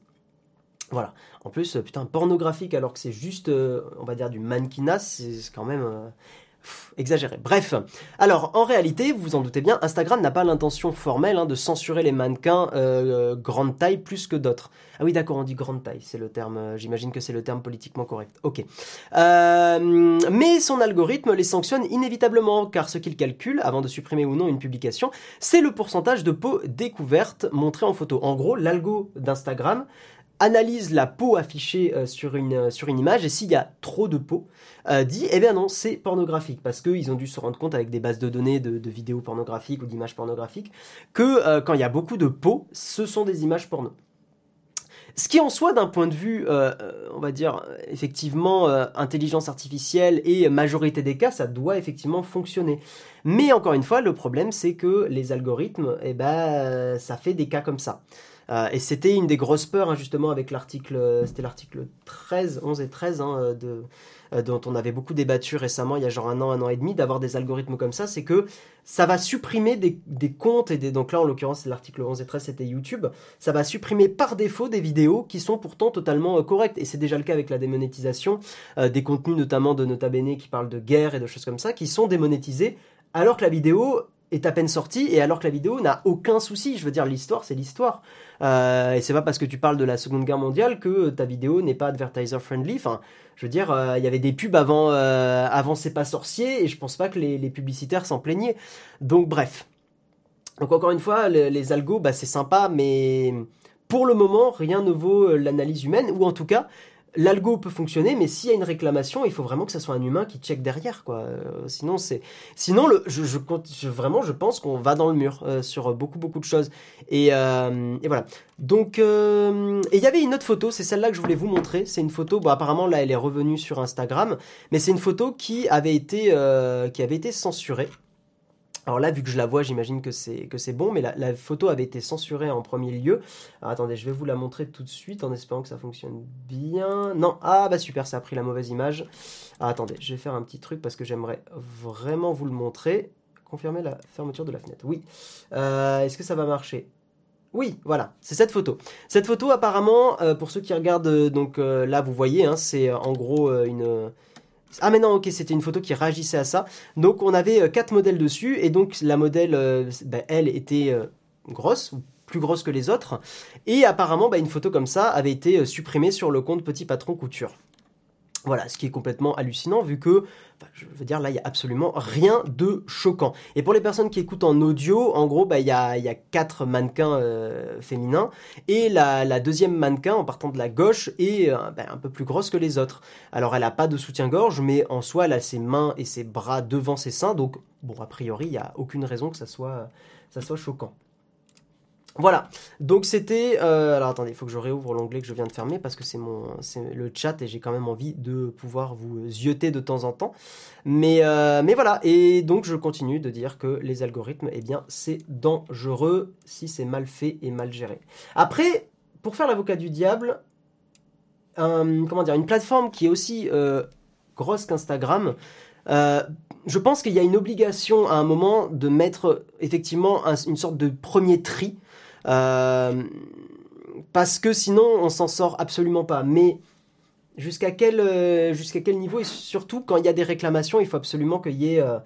Voilà. En plus, putain, pornographique alors que c'est juste, euh, on va dire, du mannequinat, c'est quand même exagéré. Bref, alors en réalité, vous vous en doutez bien, Instagram n'a pas l'intention formelle hein, de censurer les mannequins euh, grande taille plus que d'autres. Ah oui, d'accord, on dit grande taille, c'est le terme. Euh, j'imagine que c'est le terme politiquement correct. Ok. Euh, mais son algorithme les sanctionne inévitablement, car ce qu'il calcule avant de supprimer ou non une publication, c'est le pourcentage de peau découverte montrée en photo. En gros, l'algo d'Instagram analyse la peau affichée euh, sur, une, euh, sur une image et s'il y a trop de peau, euh, dit eh bien non, c'est pornographique parce qu'ils ont dû se rendre compte avec des bases de données de, vidéos pornographiques ou d'images pornographiques que quand il y a beaucoup de peau, ce sont des images porno. Ce qui en soi, d'un point de vue, on va dire, effectivement, intelligence artificielle et majorité des cas, ça doit effectivement fonctionner. Mais encore une fois, le problème, c'est que les algorithmes, eh ben, ça fait des cas comme ça. Euh, et c'était une des grosses peurs, hein, justement, avec l'article, euh, c'était l'article 13, 11 et 13, hein, euh, dont on avait beaucoup débattu récemment, il y a genre un an, un an et demi, d'avoir des algorithmes comme ça, c'est que ça va supprimer des, comptes, et des, donc là, en l'occurrence, l'article 11 et 13, c'était YouTube, ça va supprimer par défaut des vidéos qui sont pourtant totalement correctes. Et c'est déjà le cas avec la démonétisation, des contenus notamment de Nota Bene qui parlent de guerre et de choses comme ça, qui sont démonétisés, alors que la vidéo est à peine sortie et alors que la vidéo n'a aucun souci. Je veux dire, l'histoire, c'est l'histoire. Euh, et c'est pas parce que tu parles de la Seconde Guerre mondiale que ta vidéo n'est pas advertiser friendly. Enfin, je veux dire, euh, il y avait des pubs avant, euh, avant C'est pas sorcier et je pense pas que les, publicitaires s'en plaignaient. Donc, bref. Donc, encore une fois, les, les algos, bah, c'est sympa, mais pour le moment, rien ne vaut l'analyse humaine, ou en tout cas, l'algo peut fonctionner, mais s'il y a une réclamation, il faut vraiment que ce soit un humain qui check derrière, quoi. Euh, sinon, c'est, sinon, le, je, je, vraiment, je pense qu'on va dans le mur euh, sur beaucoup, beaucoup de choses. Et, euh, et voilà. Donc, et il y avait une autre photo, c'est celle-là que je voulais vous montrer. C'est une photo, bon, apparemment là, elle est revenue sur Instagram, mais c'est une photo qui avait été, qui avait été censurée. Alors là, vu que je la vois, j'imagine que c'est bon, mais la, photo avait été censurée en premier lieu. Attendez, je vais vous la montrer tout de suite en espérant que ça fonctionne bien. Non, ah bah super, ça a pris la mauvaise image. Ah, attendez, je vais faire un petit truc parce que j'aimerais vraiment vous le montrer. Confirmer la fermeture de la fenêtre. Oui. Euh, est-ce que ça va marcher? Oui, voilà, c'est cette photo. Cette photo, apparemment, euh, pour ceux qui regardent, euh, donc là, vous voyez, hein, c'est en gros une ah mais non, ok, c'était une photo qui réagissait à ça. Donc on avait euh, quatre modèles dessus et donc la modèle, euh, bah, elle était euh, grosse, plus grosse que les autres. Et apparemment, bah, une photo comme ça avait été supprimée sur le compte Petit Patron Couture. Voilà, ce qui est complètement hallucinant vu que, je veux dire, là, il n'y a absolument rien de choquant. Et pour les personnes qui écoutent en audio, en gros, bah, il y, a, y, quatre mannequins euh, féminins et la, deuxième mannequin, en partant de la gauche, est euh, bah, un peu plus grosse que les autres. Alors, elle n'a pas de soutien-gorge, mais en soi, elle a ses mains et ses bras devant ses seins, donc, bon, a priori, il n'y a aucune raison que ça soit, ça soit choquant. Voilà, donc c'était... Euh, alors attendez, il faut que je réouvre l'onglet que je viens de fermer parce que c'est le chat et j'ai quand même envie de pouvoir vous zioter de temps en temps. Mais, euh, mais voilà, et donc je continue de dire que les algorithmes, eh bien c'est dangereux si c'est mal fait et mal géré. Après, pour faire l'avocat du diable, comment dire, une plateforme qui est aussi euh, grosse qu'Instagram, je pense qu'il y a une obligation à un moment de mettre effectivement une sorte de premier tri euh, parce que sinon, on s'en sort absolument pas. Mais jusqu'à quel, euh, quel niveau Et surtout, quand il y a des réclamations, il faut absolument qu'il y ait, euh,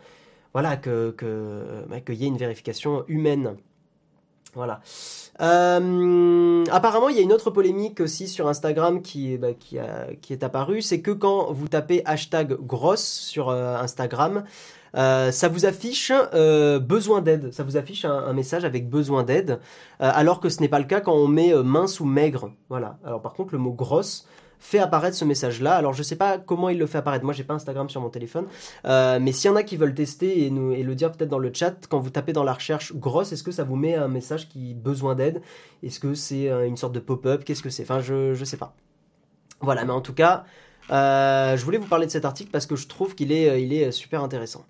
voilà, que, que, y ait une vérification humaine. Voilà. apparemment, il y a une autre polémique aussi sur Instagram qui, bah, qui, est apparue, c'est que quand vous tapez hashtag grosse sur Instagram, euh, ça vous affiche euh, besoin d'aide, ça vous affiche un, message avec besoin d'aide, euh, alors que ce n'est pas le cas quand on met mince ou maigre. Voilà. Alors par contre, le mot grosse, fait apparaître ce message-là. Alors je sais pas comment il le fait apparaître. Moi j'ai pas Instagram sur mon téléphone, euh, mais s'il y en a qui veulent tester et, le dire peut-être dans le chat, quand vous tapez dans la recherche grosse, est-ce que ça vous met un message qui besoin d'aide? Est-ce que c'est euh, une sorte de pop-up? Qu'est-ce que c'est? Enfin je je sais pas. Voilà, mais en tout cas, euh, je voulais vous parler de cet article parce que je trouve qu'il est il est super intéressant.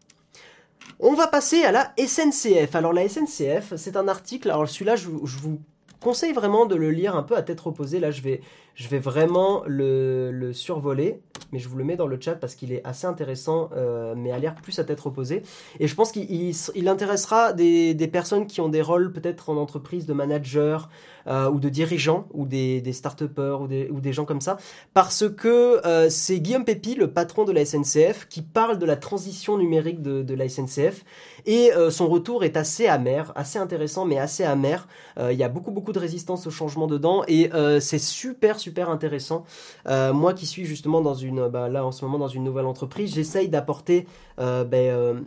On va passer à la SNCF. Alors la SNCF, c'est un article. Alors celui-là, je, je vous conseille vraiment de le lire un peu à tête reposée. Là, je vais, je vais vraiment le, survoler, mais je vous le mets dans le chat parce qu'il est assez intéressant, euh, mais à lire plus à tête reposée. Et je pense qu'il intéressera des, personnes qui ont des rôles peut-être en entreprise de manager, euh, ou de dirigeants ou des, start-upers ou des, ou des gens comme ça, parce que euh, c'est Guillaume Pépi, le patron de la SNCF, qui parle de la transition numérique de, de la SNCF et euh, son retour est assez amer, assez intéressant mais assez amer. Il y a beaucoup beaucoup de résistance au changement dedans et c'est super super intéressant. moi qui suis justement dans une, bah, là en ce moment dans une nouvelle entreprise, j'essaye d'apporter ben,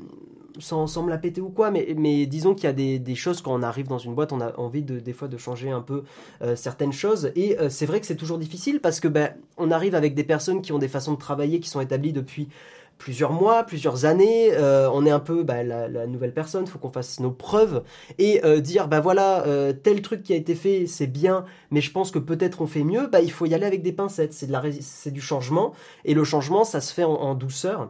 sans, sans, me la péter ou quoi, mais, mais disons qu'il y a des, des, choses quand on arrive dans une boîte, on a envie de, des fois de changer un peu euh, certaines choses. Et euh, c'est vrai que c'est toujours difficile parce que ben, on arrive avec des personnes qui ont des façons de travailler qui sont établies depuis plusieurs mois, plusieurs années. Euh, on est un peu bah, la, nouvelle personne, faut qu'on fasse nos preuves et dire bah voilà tel truc qui a été fait c'est bien, mais je pense que peut-être on fait mieux. Bah il faut y aller avec des pincettes. C'est de la c'est du changement et le changement ça se fait en douceur.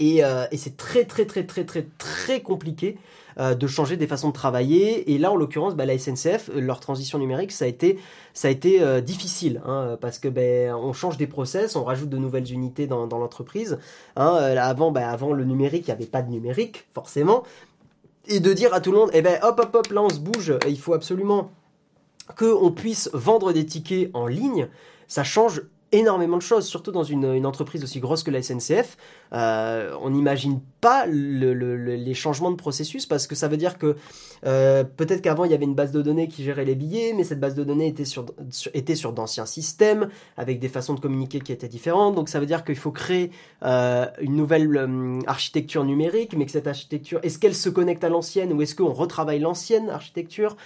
Euh, et, c'est très très très très très très compliqué euh, de changer des façons de travailler. Et là, en l'occurrence, bah, la SNCF, euh, leur transition numérique, ça a été, ça a été difficile, hein, parce que ben, on change des process, on rajoute de nouvelles unités dans, l'entreprise. Hein, avant, ben, avant le numérique, il n'y avait pas de numérique, forcément. Et de dire à tout le monde, eh ben, hop, hop, hop, là, on se bouge, il faut absolument qu'on puisse vendre des tickets en ligne, ça change énormément de choses, surtout dans une, entreprise aussi grosse que la SNCF. Euh, on n'imagine pas les changements de processus parce que ça veut dire que euh, peut-être qu'avant il y avait une base de données qui gérait les billets, mais cette base de données était sur, était sur d'anciens systèmes avec des façons de communiquer qui étaient différentes. Donc ça veut dire qu'il faut créer euh, une nouvelle architecture numérique, mais que cette architecture, est-ce qu'elle se connecte à l'ancienne ou est-ce qu'on retravaille l'ancienne architecture?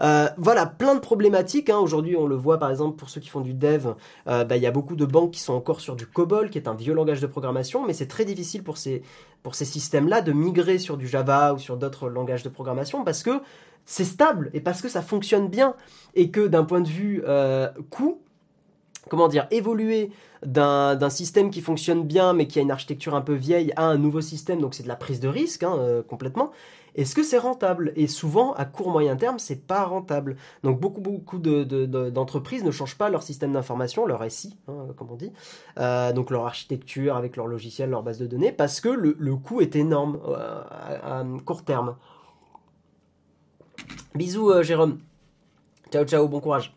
Euh, voilà, plein de problématiques. Hein. Aujourd'hui, on le voit par exemple pour ceux qui font du dev, euh, bah, il y a beaucoup de banques qui sont encore sur du COBOL, qui est un vieux langage de programmation, mais c'est très difficile pour ces, pour ces systèmes-là de migrer sur du Java ou sur d'autres langages de programmation parce que c'est stable et parce que ça fonctionne bien et que d'un point de vue euh, coût, comment dire, évoluer d'un système qui fonctionne bien mais qui a une architecture un peu vieille à un nouveau système, donc c'est de la prise de risque hein, complètement. Est-ce que c'est rentable? Et souvent, à court moyen terme, c'est pas rentable. Donc beaucoup beaucoup d'entreprises ne changent pas leur système d'information, leur SI, hein, comme on dit, euh, donc leur architecture avec leur logiciel, leur base de données, parce que le, coût est énorme euh, à, court terme. Bisous euh, Jérôme. Ciao ciao, bon courage.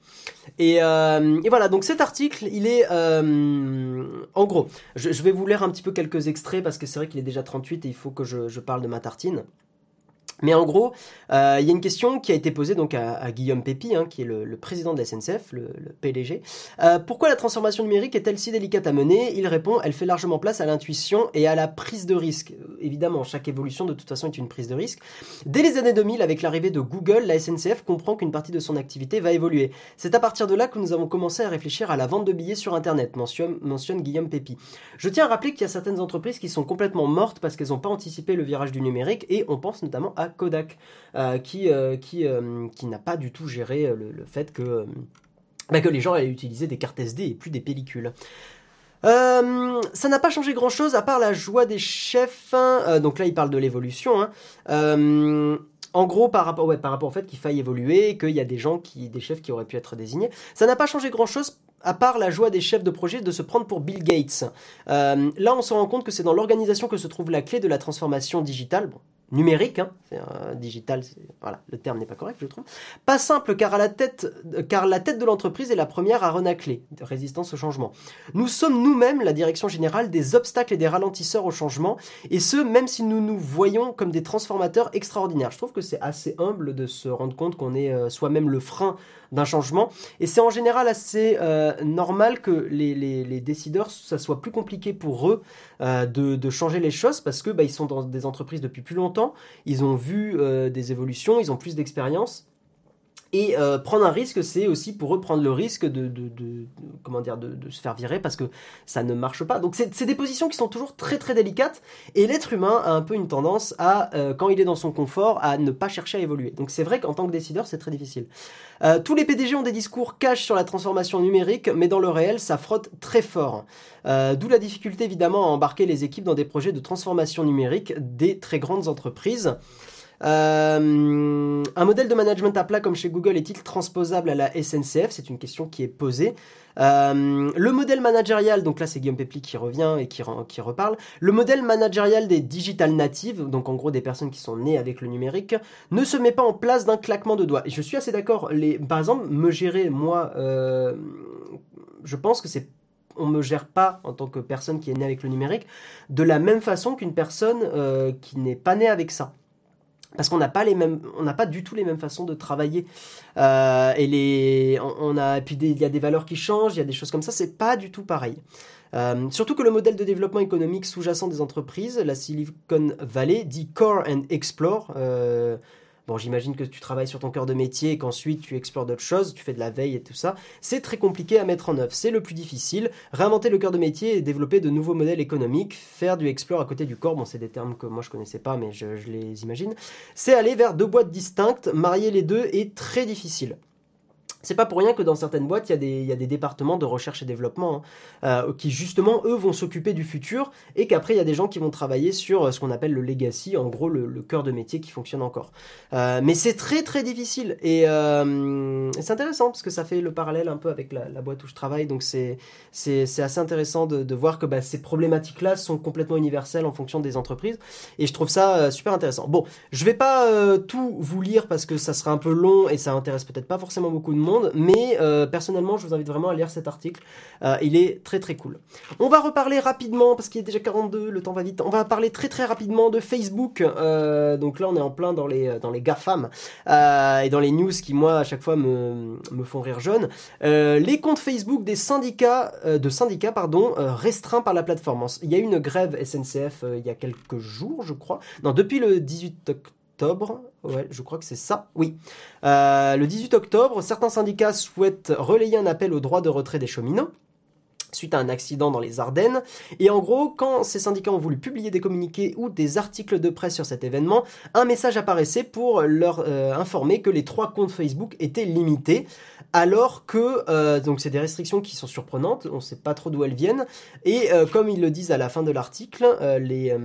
Et, voilà, donc cet article, il est... en gros, je, vais vous lire un petit peu quelques extraits parce que c'est vrai qu'il est déjà 38 et il faut que je parle de ma tartine. Mais en gros, euh, il y a une question qui a été posée donc à, Guillaume Pépi, hein, qui est le, président de la SNCF, le, PDG. Euh, pourquoi la transformation numérique est-elle si délicate à mener? Il répond elle fait largement place à l'intuition et à la prise de risque. Évidemment, chaque évolution de toute façon est une prise de risque. Dès les années 2000, avec l'arrivée de Google, la SNCF comprend qu'une partie de son activité va évoluer. C'est à partir de là que nous avons commencé à réfléchir à la vente de billets sur Internet, mentionne, mentionne Guillaume Pépi. Je tiens à rappeler qu'il y a certaines entreprises qui sont complètement mortes parce qu'elles n'ont pas anticipé le virage du numérique et on pense notamment à Kodak, euh, qui, euh, qui, euh, qui n'a pas du tout géré le, fait que, bah, que les gens allaient utiliser des cartes SD et plus des pellicules. ça n'a pas changé grand chose à part la joie des chefs. Hein. donc là, il parle de l'évolution. Hein. en gros, par rapport, par rapport au fait qu'il faille évoluer, qu'il y a des gens qui, des chefs qui auraient pu être désignés, ça n'a pas changé grand chose à part la joie des chefs de projet de se prendre pour Bill Gates. là, on se rend compte que c'est dans l'organisation que se trouve la clé de la transformation digitale. Numérique, hein, digital, voilà, le terme n'est pas correct, je trouve. Pas simple, car, la, tête, de l'entreprise est la première à renacler, résistance au changement. Nous sommes nous-mêmes, la direction générale, des obstacles et des ralentisseurs au changement, et ce, même si nous nous voyons comme des transformateurs extraordinaires. Je trouve que c'est assez humble de se rendre compte qu'on est euh, soi-même le frein d'un changement. Et c'est en général assez euh, normal que les, les, décideurs, ça soit plus compliqué pour eux euh, de, de, changer les choses parce que bah, ils sont dans des entreprises depuis plus longtemps, ils ont vu euh, des évolutions, ils ont plus d'expérience. Et euh, prendre un risque, c'est aussi pour eux prendre le risque de, se faire virer parce que ça ne marche pas. Donc c'est des positions qui sont toujours très très délicates. Et l'être humain a un peu une tendance à, euh, quand il est dans son confort, à ne pas chercher à évoluer. Donc c'est vrai qu'en tant que décideur, c'est très difficile. Euh, tous les PDG ont des discours cash sur la transformation numérique, mais dans le réel, ça frotte très fort. D'où la difficulté évidemment à embarquer les équipes dans des projets de transformation numérique des très grandes entreprises. Euh, un modèle de management à plat comme chez Google est-il transposable à la SNCF C'est une question qui est posée. Euh, le modèle managérial, donc là c'est Guillaume Pepli qui revient et qui, reparle, le modèle managérial des digital natives, donc en gros des personnes qui sont nées avec le numérique, ne se met pas en place d'un claquement de doigts. Et je suis assez d'accord, par exemple, me gérer, moi, euh, je pense que c'est on me gère pas en tant que personne qui est née avec le numérique de la même façon qu'une personne qui n'est pas née avec ça parce qu'on n'a pas on n'a pas du tout les mêmes façons de travailler. Euh, et on, a, puis il y a des valeurs qui changent, il y a des choses comme ça, c'est pas du tout pareil. Euh, surtout que le modèle de développement économique sous-jacent des entreprises, la Silicon Valley, dit Core and Explore. Euh, Bon, j'imagine que tu travailles sur ton cœur de métier et qu'ensuite tu explores d'autres choses, tu fais de la veille et tout ça. C'est très compliqué à mettre en œuvre. C'est le plus difficile. Réinventer le cœur de métier et développer de nouveaux modèles économiques, faire du explore à côté du corps. Bon, c'est des termes que moi je connaissais pas, mais je, je les imagine. C'est aller vers deux boîtes distinctes. Marier les deux est très difficile. C'est pas pour rien que dans certaines boîtes, il y, a des, y a des départements de recherche et développement hein, euh, qui justement, eux, vont s'occuper du futur et qu'après, il y a des gens qui vont travailler sur euh, ce qu'on appelle le legacy, en gros le, cœur de métier qui fonctionne encore. Euh, mais c'est très très difficile et, c'est intéressant parce que ça fait le parallèle un peu avec la, boîte où je travaille, donc c'est assez intéressant de, de voir que bah, ces problématiques-là sont complètement universelles en fonction des entreprises et je trouve ça super intéressant. Bon, je vais pas tout vous lire parce que ça sera un peu long et ça intéresse peut-être pas forcément beaucoup de monde mais euh, personnellement, je vous invite vraiment à lire cet article. Euh, il est très très cool. On va reparler rapidement, parce qu'il est déjà 42, le temps va vite. On va parler très très rapidement de Facebook. Euh, donc là, on est en plein dans les, dans les GAFAM et dans les news qui, moi, à chaque fois me, me font rire jaune. les comptes Facebook des syndicats, de syndicats pardon, restreints par la plateforme. Il y a eu une grève SNCF il y a quelques jours, je crois. Non, depuis le 18 octobre Ouais, je crois que c'est ça. Oui. Euh, le 18 octobre, certains syndicats souhaitent relayer un appel au droit de retrait des cheminots suite à un accident dans les Ardennes. Et en gros, quand ces syndicats ont voulu publier des communiqués ou des articles de presse sur cet événement, un message apparaissait pour leur euh, informer que les trois comptes Facebook étaient limités alors que euh, donc c'est des restrictions qui sont surprenantes, on ne sait pas trop d'où elles viennent, et euh, comme ils le disent à la fin de l'article, euh, les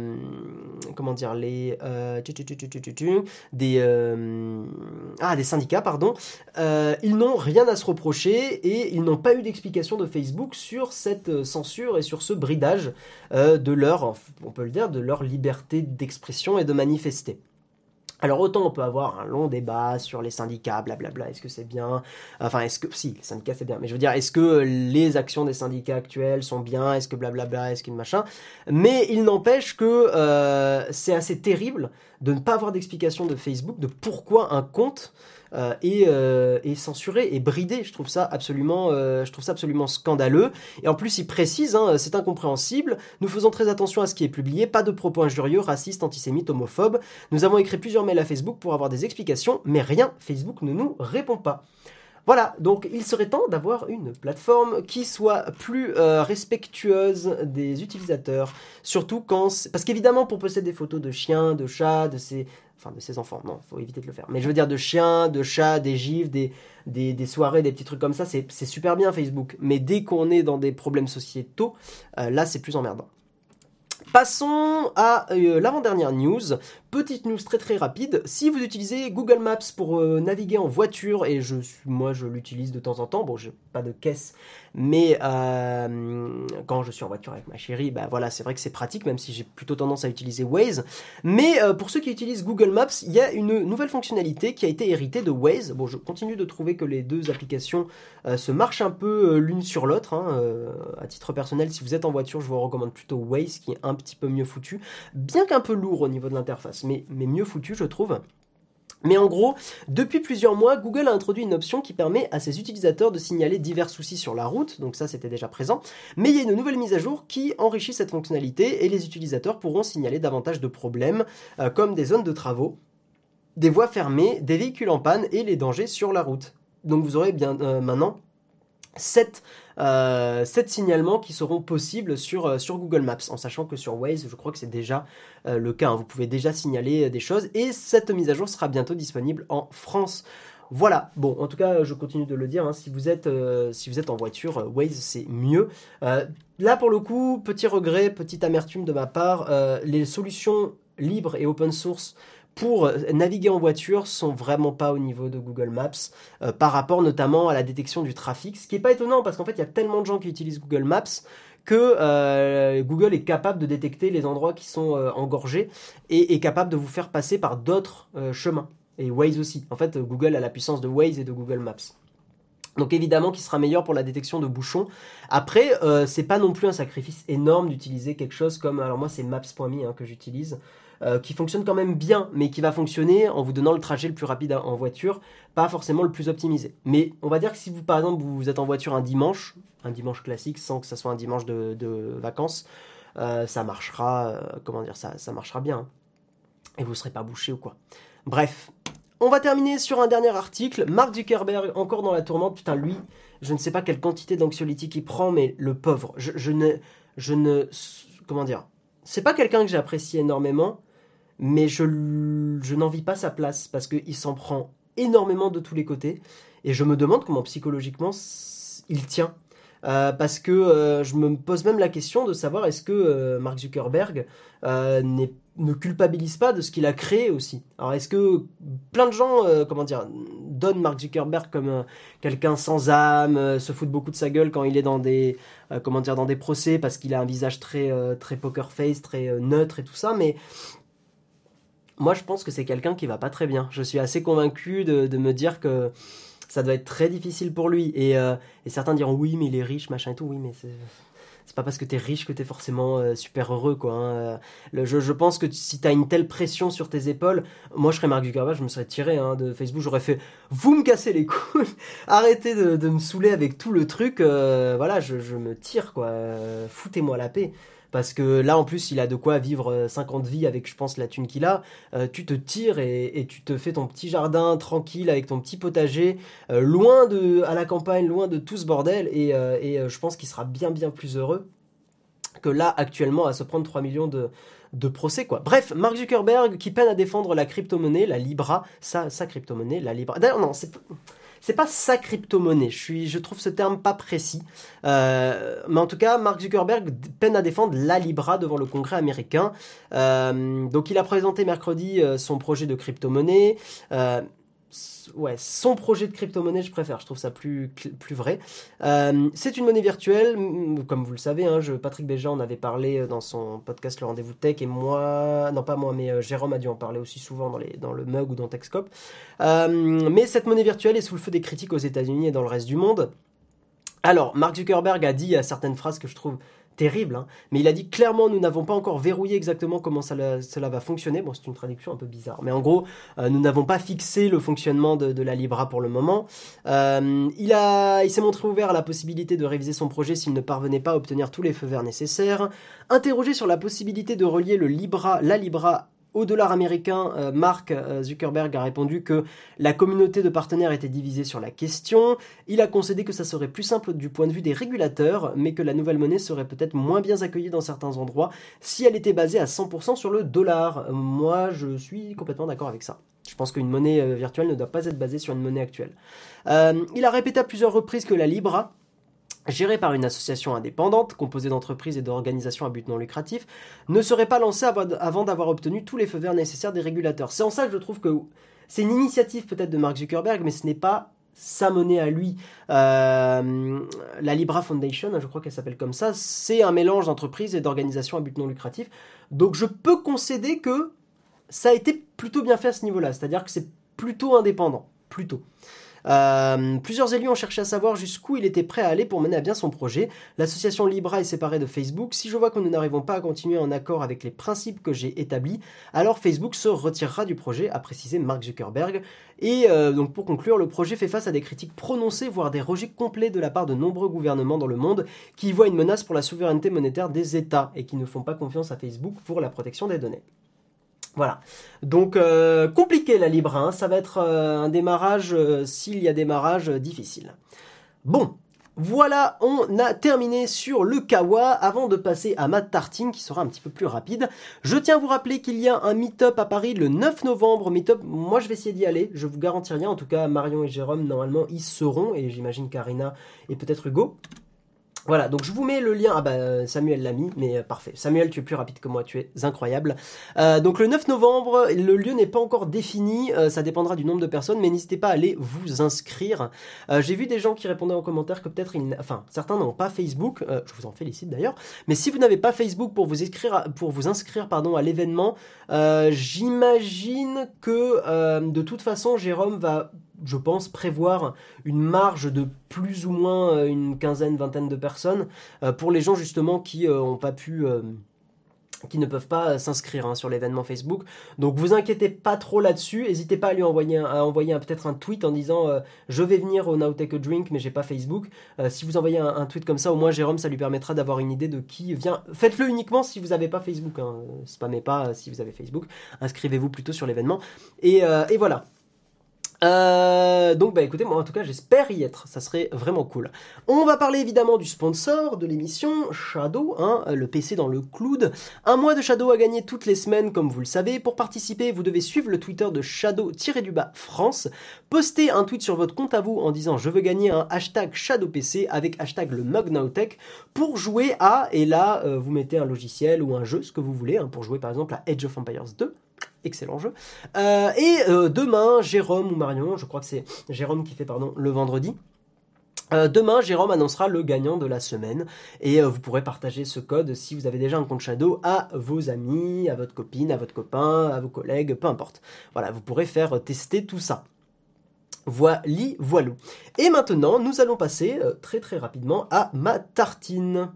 comment dire les des ah des syndicats pardon, ils n'ont rien à se reprocher et ils n'ont pas eu d'explication de Facebook sur cette censure et sur ce bridage de leur on peut le dire de leur liberté d'expression et de manifester. Alors autant on peut avoir un long débat sur les syndicats, blablabla, est-ce que c'est bien? Enfin, est-ce que... Si, les syndicats c'est bien, mais je veux dire, est-ce que les actions des syndicats actuels sont bien? Est-ce que blablabla, est-ce qu'il machin? Mais il n'empêche que euh, c'est assez terrible de ne pas avoir d'explication de Facebook de pourquoi un compte euh, euh, est, censuré et bridé. Je trouve ça absolument, euh, je trouve ça absolument scandaleux. Et en plus, il précise, hein, c'est incompréhensible. Nous faisons très attention à ce qui est publié, pas de propos injurieux, racistes, antisémites, homophobes. Nous avons écrit plusieurs mails à Facebook pour avoir des explications, mais rien. Facebook ne nous répond pas. Voilà, donc il serait temps d'avoir une plateforme qui soit plus respectueuse des utilisateurs, surtout quand... Parce qu'évidemment, pour posséder des photos de chiens, de chats, de ces enfin de ses enfants, non, faut éviter de le faire. Mais je veux dire de chiens, de chats, des gifs, des, soirées, des petits trucs comme ça, c'est super bien Facebook. Mais dès qu'on est dans des problèmes sociétaux, euh, là c'est plus emmerdant. Passons à euh, l'avant-dernière news. Petite news très très rapide. Si vous utilisez Google Maps pour euh, naviguer en voiture, et je, moi je l'utilise de temps en temps, bon j'ai pas de caisse, mais euh, quand je suis en voiture avec ma chérie, bah voilà c'est vrai que c'est pratique, même si j'ai plutôt tendance à utiliser Waze. Mais pour ceux qui utilisent Google Maps, il y a une nouvelle fonctionnalité qui a été héritée de Waze. Bon je continue de trouver que les deux applications se marchent un peu l'une sur l'autre. Hein, à titre personnel, si vous êtes en voiture, je vous recommande plutôt Waze qui est un petit peu mieux foutu, bien qu'un peu lourd au niveau de l'interface, mais, mieux foutu je trouve. Mais en gros, depuis plusieurs mois, Google a introduit une option qui permet à ses utilisateurs de signaler divers soucis sur la route, donc ça c'était déjà présent, mais il y a une nouvelle mise à jour qui enrichit cette fonctionnalité et les utilisateurs pourront signaler davantage de problèmes, euh, comme des zones de travaux, des voies fermées, des véhicules en panne et les dangers sur la route. Donc vous aurez bien maintenant 7, signalements qui seront possibles sur, sur Google Maps, en sachant que sur Waze, je crois que c'est déjà le cas. Hein. Vous pouvez déjà signaler des choses et cette mise à jour sera bientôt disponible en France. Voilà, bon, en tout cas, je continue de le dire, hein, si, vous êtes, euh, si vous êtes en voiture, euh, Waze, c'est mieux. Euh, là, pour le coup, petit regret, petite amertume de ma part, les solutions libres et open source pour naviguer en voiture sont vraiment pas au niveau de Google Maps, par rapport notamment à la détection du trafic, ce qui n'est pas étonnant, parce qu'en fait, il y a tellement de gens qui utilisent Google Maps que Google est capable de détecter les endroits qui sont engorgés et est capable de vous faire passer par d'autres chemins et Waze aussi. En fait, Google a la puissance de Waze et de Google Maps. Donc évidemment qui sera meilleur pour la détection de bouchons. Après, euh, c'est pas non plus un sacrifice énorme d'utiliser quelque chose comme, alors moi c'est Maps.me hein, que j'utilise, euh, qui fonctionne quand même bien, mais qui va fonctionner en vous donnant le trajet le plus rapide en voiture, pas forcément le plus optimisé. Mais on va dire que si vous par exemple vous êtes en voiture un dimanche, un dimanche classique sans que ça soit un dimanche de, vacances, euh, ça marchera, comment dire, ça, ça marchera bien. Hein. Et vous ne serez pas bouché ou quoi. Bref, on va terminer sur un dernier article. Mark Zuckerberg, encore dans la tourmente. Putain, lui, je ne sais pas quelle quantité d'anxiolytiques il prend, mais le pauvre, je, ne. Je ne. Comment dire C'est pas quelqu'un que j'apprécie énormément, mais je, je n'envie pas sa place parce qu'il s'en prend énormément de tous les côtés. Et je me demande comment psychologiquement il tient. Euh, parce que euh, je me pose même la question de savoir est-ce que euh, Mark Zuckerberg ne culpabilise pas de ce qu'il a créé aussi. Alors est-ce que plein de gens, comment dire, donnent Mark Zuckerberg comme quelqu'un sans âme, se foutent beaucoup de sa gueule quand il est dans des, comment dire, dans des procès parce qu'il a un visage très, très poker face, très neutre et tout ça, mais moi je pense que c'est quelqu'un qui va pas très bien. Je suis assez convaincu de me dire que ça doit être très difficile pour lui. Euh, et, certains diront oui, mais il est riche, machin et tout. Oui, mais c'est pas parce que tu es riche que tu es forcément euh, super heureux quoi. Hein. Le, je, pense que si tu as une telle pression sur tes épaules, moi je serais Mark Zuckerberg, je me serais tiré hein, de Facebook, j'aurais fait vous me cassez les couilles, arrêtez de, me saouler avec tout le truc, euh, voilà, je, je, me tire quoi, foutez-moi la paix parce que là en plus il a de quoi vivre 50 euh, vies avec je pense la thune qu'il a, euh, tu te tires et, tu te fais ton petit jardin tranquille avec ton petit potager, euh, loin de, à la campagne, loin de tout ce bordel et, je pense qu'il sera bien bien plus heureux que là actuellement à se prendre 3 millions de, de procès quoi. Bref, Mark Zuckerberg qui peine à défendre la crypto-monnaie, la Libra, sa, sa crypto-monnaie, la Libra. D'ailleurs non, c'est c'est pas sa crypto-monnaie. Je, suis, je trouve ce terme pas précis. Euh, mais en tout cas, Mark Zuckerberg peine à défendre la Libra devant le Congrès américain. Euh, donc il a présenté mercredi euh, son projet de crypto-monnaie ouais, son projet de crypto-monnaie, je préfère, je trouve ça plus, plus vrai. Euh, c'est une monnaie virtuelle, comme vous le savez, hein, je, Patrick Béja en avait parlé euh, dans son podcast Le Rendez-vous Tech, et moi, non pas moi, mais euh, Jérôme a dû en parler aussi souvent dans, les, dans le mug ou dans Techscope. mais cette monnaie virtuelle est sous le feu des critiques aux États-Unis et dans le reste du monde. Alors, Mark Zuckerberg a dit certaines phrases que je trouve terrible, hein. mais il a dit clairement nous n'avons pas encore verrouillé exactement comment cela, va fonctionner. Bon, c'est une traduction un peu bizarre, mais en gros, euh, nous n'avons pas fixé le fonctionnement de, la Libra pour le moment. Euh, il il s'est montré ouvert à la possibilité de réviser son projet s'il ne parvenait pas à obtenir tous les feux verts nécessaires. Interrogé sur la possibilité de relier le Libra, la Libra au dollar américain, euh, Mark euh, Zuckerberg a répondu que la communauté de partenaires était divisée sur la question. Il a concédé que ça serait plus simple du point de vue des régulateurs, mais que la nouvelle monnaie serait peut-être moins bien accueillie dans certains endroits si elle était basée à 100% sur le dollar. Moi, je suis complètement d'accord avec ça. Je pense qu'une monnaie euh, virtuelle ne doit pas être basée sur une monnaie actuelle. il a répété à plusieurs reprises que la Libra, gérée par une association indépendante, composée d'entreprises et d'organisations à but non lucratif, ne serait pas lancée avant d'avoir obtenu tous les feux verts nécessaires des régulateurs. C'est en ça que je trouve que c'est une initiative peut-être de Mark Zuckerberg, mais ce n'est pas sa monnaie à lui. Euh, la Libra Foundation, je crois qu'elle s'appelle comme ça, c'est un mélange d'entreprises et d'organisations à but non lucratif. Donc je peux concéder que ça a été plutôt bien fait à ce niveau-là, c'est-à-dire que c'est plutôt indépendant, plutôt. Euh, plusieurs élus ont cherché à savoir jusqu'où il était prêt à aller pour mener à bien son projet. L'association Libra est séparée de Facebook. Si je vois que nous n'arrivons pas à continuer en accord avec les principes que j'ai établis, alors Facebook se retirera du projet, a précisé Mark Zuckerberg. Et euh, donc pour conclure, le projet fait face à des critiques prononcées, voire des rejets complets de la part de nombreux gouvernements dans le monde qui y voient une menace pour la souveraineté monétaire des États et qui ne font pas confiance à Facebook pour la protection des données. Voilà. Donc compliqué la Libre, hein. ça va être un démarrage, s'il y a démarrage, difficile. Bon, voilà, on a terminé sur le Kawa. Avant de passer à ma tartine qui sera un petit peu plus rapide, je tiens à vous rappeler qu'il y a un meet-up à Paris le 9 novembre. Meet-up, moi je vais essayer d'y aller, je vous garantis rien. En tout cas, Marion et Jérôme, normalement, ils seront, et j'imagine Karina et peut-être Hugo. Voilà, donc je vous mets le lien. Ah bah Samuel l'a mis, mais euh, parfait. Samuel, tu es plus rapide que moi, tu es incroyable. Euh, donc le 9 novembre, le lieu n'est pas encore défini, euh, ça dépendra du nombre de personnes, mais n'hésitez pas à aller vous inscrire. J'ai vu des gens qui répondaient en commentaire que peut-être, enfin certains n'ont pas Facebook, je vous en félicite d'ailleurs, mais si vous n'avez pas Facebook pour vous inscrire, pour vous inscrire pardon, à l'événement, j'imagine que de toute façon Jérôme va je pense, prévoir une marge de plus ou moins euh, une quinzaine, vingtaine de personnes euh, pour les gens justement qui n'ont euh, pas pu qui ne peuvent pas s'inscrire hein, sur l'événement Facebook. Donc vous inquiétez pas trop là-dessus. N'hésitez pas à lui envoyer, à envoyer peut-être un tweet en disant je vais venir au Now Take a Drink mais j'ai pas Facebook. si vous envoyez un, tweet comme ça, au moins Jérôme, ça lui permettra d'avoir une idée de qui vient. Faites-le uniquement si vous n'avez pas Facebook. Hein. Spammez pas si vous avez Facebook. Inscrivez-vous plutôt sur l'événement. et voilà. Euh, donc bah écoutez, moi en tout cas j'espère y être, ça serait vraiment cool. On va parler évidemment du sponsor de l'émission, Shadow, hein, le PC dans le cloud. Un mois de Shadow à gagner toutes les semaines comme vous le savez. Pour participer, vous devez suivre le Twitter de Shadow-du-bas France, poster un tweet sur votre compte à vous en disant je veux gagner un hashtag ShadowPC avec hashtag le MugNowTech pour jouer à, et là euh, vous mettez un logiciel ou un jeu, ce que vous voulez, hein, pour jouer par exemple à Edge of Empires 2 excellent jeu. Euh, et euh, demain, Jérôme ou Marion, je crois que c'est Jérôme qui fait pardon le vendredi. Euh, demain, Jérôme annoncera le gagnant de la semaine et vous pourrez partager ce code si vous avez déjà un compte Shadow à vos amis, à votre copine, à votre copain, à vos collègues, peu importe. Voilà, vous pourrez faire tester tout ça. Voilà, voilou. Et maintenant, nous allons passer très très rapidement à ma tartine.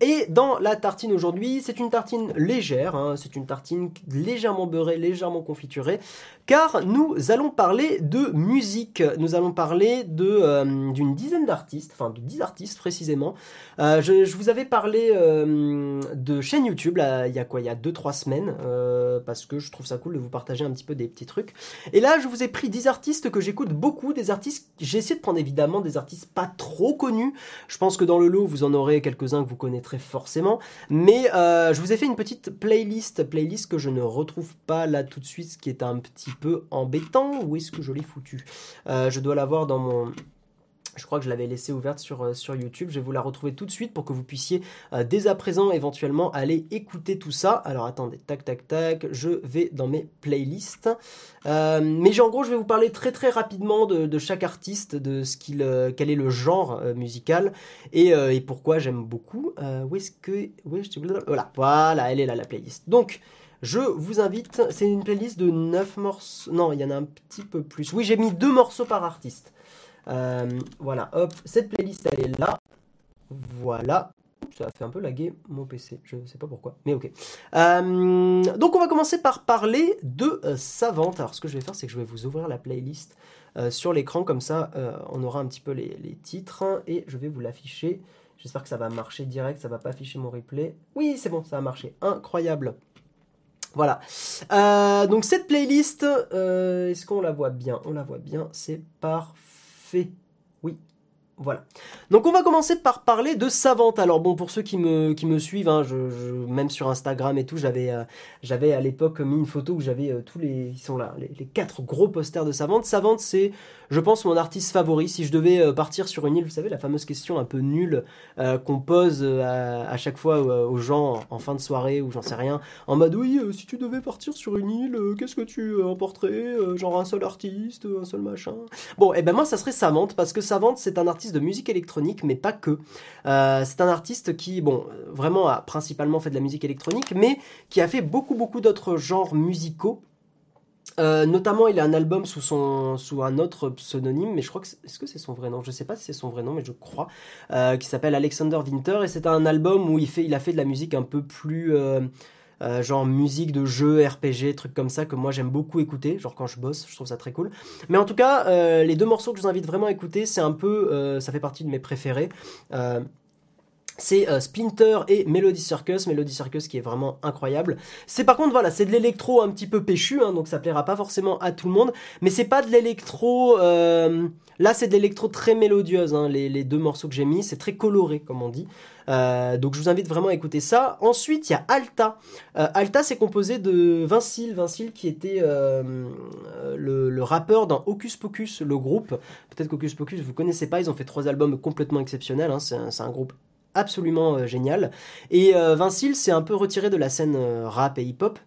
Et dans la tartine aujourd'hui, c'est une tartine légère, hein, c'est une tartine légèrement beurrée, légèrement confiturée, car nous allons parler de musique. Nous allons parler de euh, d'une dizaine d'artistes, enfin de dix artistes précisément. Euh, je, vous avais parlé euh, de chaîne YouTube il y a quoi, il y a deux trois semaines, parce que je trouve ça cool de vous partager un petit peu des petits trucs. Et là, je vous ai pris 10 artistes que j'écoute beaucoup, des artistes. J'ai essayé de prendre évidemment des artistes pas trop connus. Je pense que dans le lot, vous en aurez quelques-uns que vous connaîtrez forcément. Mais je vous ai fait une petite playlist, playlist que je ne retrouve pas là tout de suite, ce qui est un petit peu embêtant. Où est-ce que je l'ai foutu? Euh, Je dois l'avoir dans mon je crois que je l'avais laissée ouverte sur, euh, sur YouTube. Je vais vous la retrouver tout de suite pour que vous puissiez euh, dès à présent éventuellement aller écouter tout ça. Alors attendez, tac tac tac, je vais dans mes playlists. Euh, mais en gros, je vais vous parler très très rapidement de, chaque artiste, de ce qu'il, quel est le genre musical et, pourquoi j'aime beaucoup. où est-ce que, voilà, voilà, elle est là la playlist. Donc je vous invite, c'est une playlist de 9 morceaux. Non, il y en a un petit peu plus. Oui, j'ai mis deux morceaux par artiste. Euh, voilà, hop, cette playlist elle est là. Voilà. Ça a fait un peu laguer mon PC, je ne sais pas pourquoi, mais ok. Euh, donc on va commencer par parler de euh, Savante. Alors ce que je vais faire, c'est que je vais vous ouvrir la playlist sur l'écran, comme ça on aura un petit peu les, titres et je vais vous l'afficher. J'espère que ça va marcher direct, ça va pas afficher mon replay. Oui, c'est bon, ça a marché. Incroyable. Voilà. donc cette playlist, est-ce qu'on la voit bien? On la voit bien, c'est parfait voilà. Donc on va commencer par parler de Savante. Alors bon, pour ceux qui me, qui suivent, hein, même sur Instagram et tout, j'avais euh, j'avais à l'époque mis une photo où j'avais euh, tous les... Ils sont là, les, quatre gros posters de Savante. Savante, c'est je pense, mon artiste favori. Si je devais euh, partir sur une île, vous savez, la fameuse question un peu nulle qu'on pose à, chaque fois aux gens en, fin de soirée ou j'en sais rien, en mode oui, si tu devais partir sur une île, qu'est-ce que tu emporterais Genre un seul artiste, un seul machin? Bon, et eh ben moi, ça serait Savante, parce que Savante, c'est un artiste de musique électronique, mais pas que. c'est un artiste qui, bon, vraiment a principalement fait de la musique électronique, mais qui a fait beaucoup, beaucoup d'autres genres musicaux. Euh, notamment, il a un album sous, son, sous un autre pseudonyme, mais je crois que est-ce que c'est son vrai nom? Je sais pas si c'est son vrai nom, mais je crois, euh, qui s'appelle Alexander Winter, et c'est un album où il, fait, il a fait de la musique un peu plus... Euh, genre musique de jeu, RPG, trucs comme ça que moi j'aime beaucoup écouter, genre quand je bosse, je trouve ça très cool. Mais en tout cas, les deux morceaux que je vous invite vraiment à écouter, c'est un peu, ça fait partie de mes préférés c'est euh, Splinter et Melody Circus, Melody Circus qui est vraiment incroyable. C'est par contre voilà, c'est de l'électro un petit peu péchu, hein, donc ça plaira pas forcément à tout le monde, mais c'est pas de l'électro. Euh, là, c'est de l'électro très mélodieuse. Hein, les, deux morceaux que j'ai mis, c'est très coloré comme on dit. Euh, donc je vous invite vraiment à écouter ça. Ensuite, il y a Alta. Alta, c'est composé de Vincile, Vincile qui était le, le, rappeur dans Hocus Pocus, le groupe. Peut-être qu'Hocus Pocus, vous connaissez pas, ils ont fait trois albums complètement exceptionnels. Hein, c'est un, un, groupe absolument euh, génial. Et euh, Vincile s'est un peu retiré de la scène euh, rap et hip-hop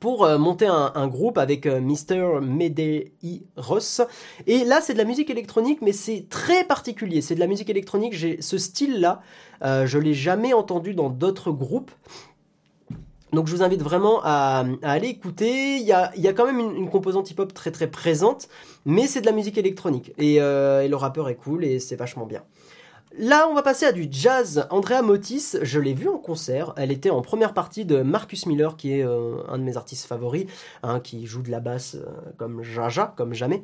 pour monter un, groupe avec Mr. Medeiros. Et là, c'est de la musique électronique, mais c'est très particulier. C'est de la musique électronique. Ce style-là, je l'ai jamais entendu dans d'autres groupes. Donc je vous invite vraiment à, aller écouter. Il y a, quand même une, composante hip-hop très très présente, mais c'est de la musique électronique. et le rappeur est cool et c'est vachement bien. Là, on va passer à du jazz. Andrea Motis, je l'ai vue en concert. Elle était en première partie de Marcus Miller, qui est euh, un de mes artistes favoris, hein, qui joue de la basse euh, comme Jaja, comme jamais.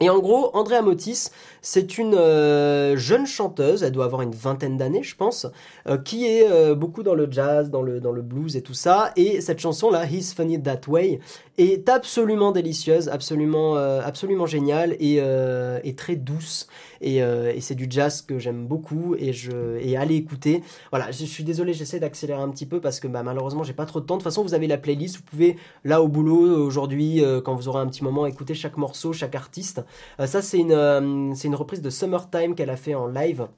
Et en gros, Andrea Motis, c'est une euh, jeune chanteuse, elle doit avoir une vingtaine d'années, je pense, qui est beaucoup dans le jazz, dans le, dans le blues et tout ça. Et cette chanson-là, He's Funny That Way, est absolument délicieuse, absolument, absolument géniale et, et très douce. Euh, et, c'est du jazz que j'aime beaucoup et je allez écouter. Voilà, je, suis désolé, j'essaie d'accélérer un petit peu parce que bah, malheureusement j'ai pas trop de temps. De toute façon, vous avez la playlist, vous pouvez là au boulot aujourd'hui euh, quand vous aurez un petit moment écouter chaque morceau, chaque artiste. Euh, ça c'est une reprise de Summertime qu'elle a fait en live.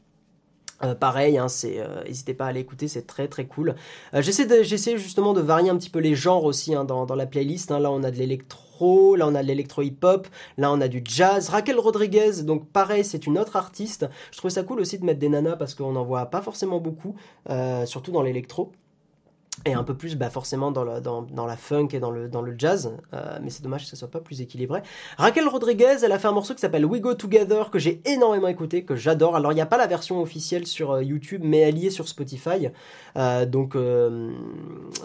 pareil, hein, n'hésitez pas à aller écouter, c'est très très cool. j'essaie, justement de varier un petit peu les genres aussi hein, dans, dans, la playlist. Hein. Là, on a de l'électro là on a de l'électro-hip-hop, là on a du jazz. Raquel Rodriguez, donc pareil, c'est une autre artiste. Je trouve ça cool aussi de mettre des nanas parce qu'on n'en voit pas forcément beaucoup, euh, surtout dans l'électro et un peu plus bah, forcément dans, la, funk et dans le, dans le jazz, euh, mais c'est dommage que ce soit pas plus équilibré. Raquel Rodriguez, elle a fait un morceau qui s'appelle We Go Together, que j'ai énormément écouté, que j'adore. Alors il n'y a pas la version officielle sur euh, YouTube, mais elle y est sur Spotify, euh, donc,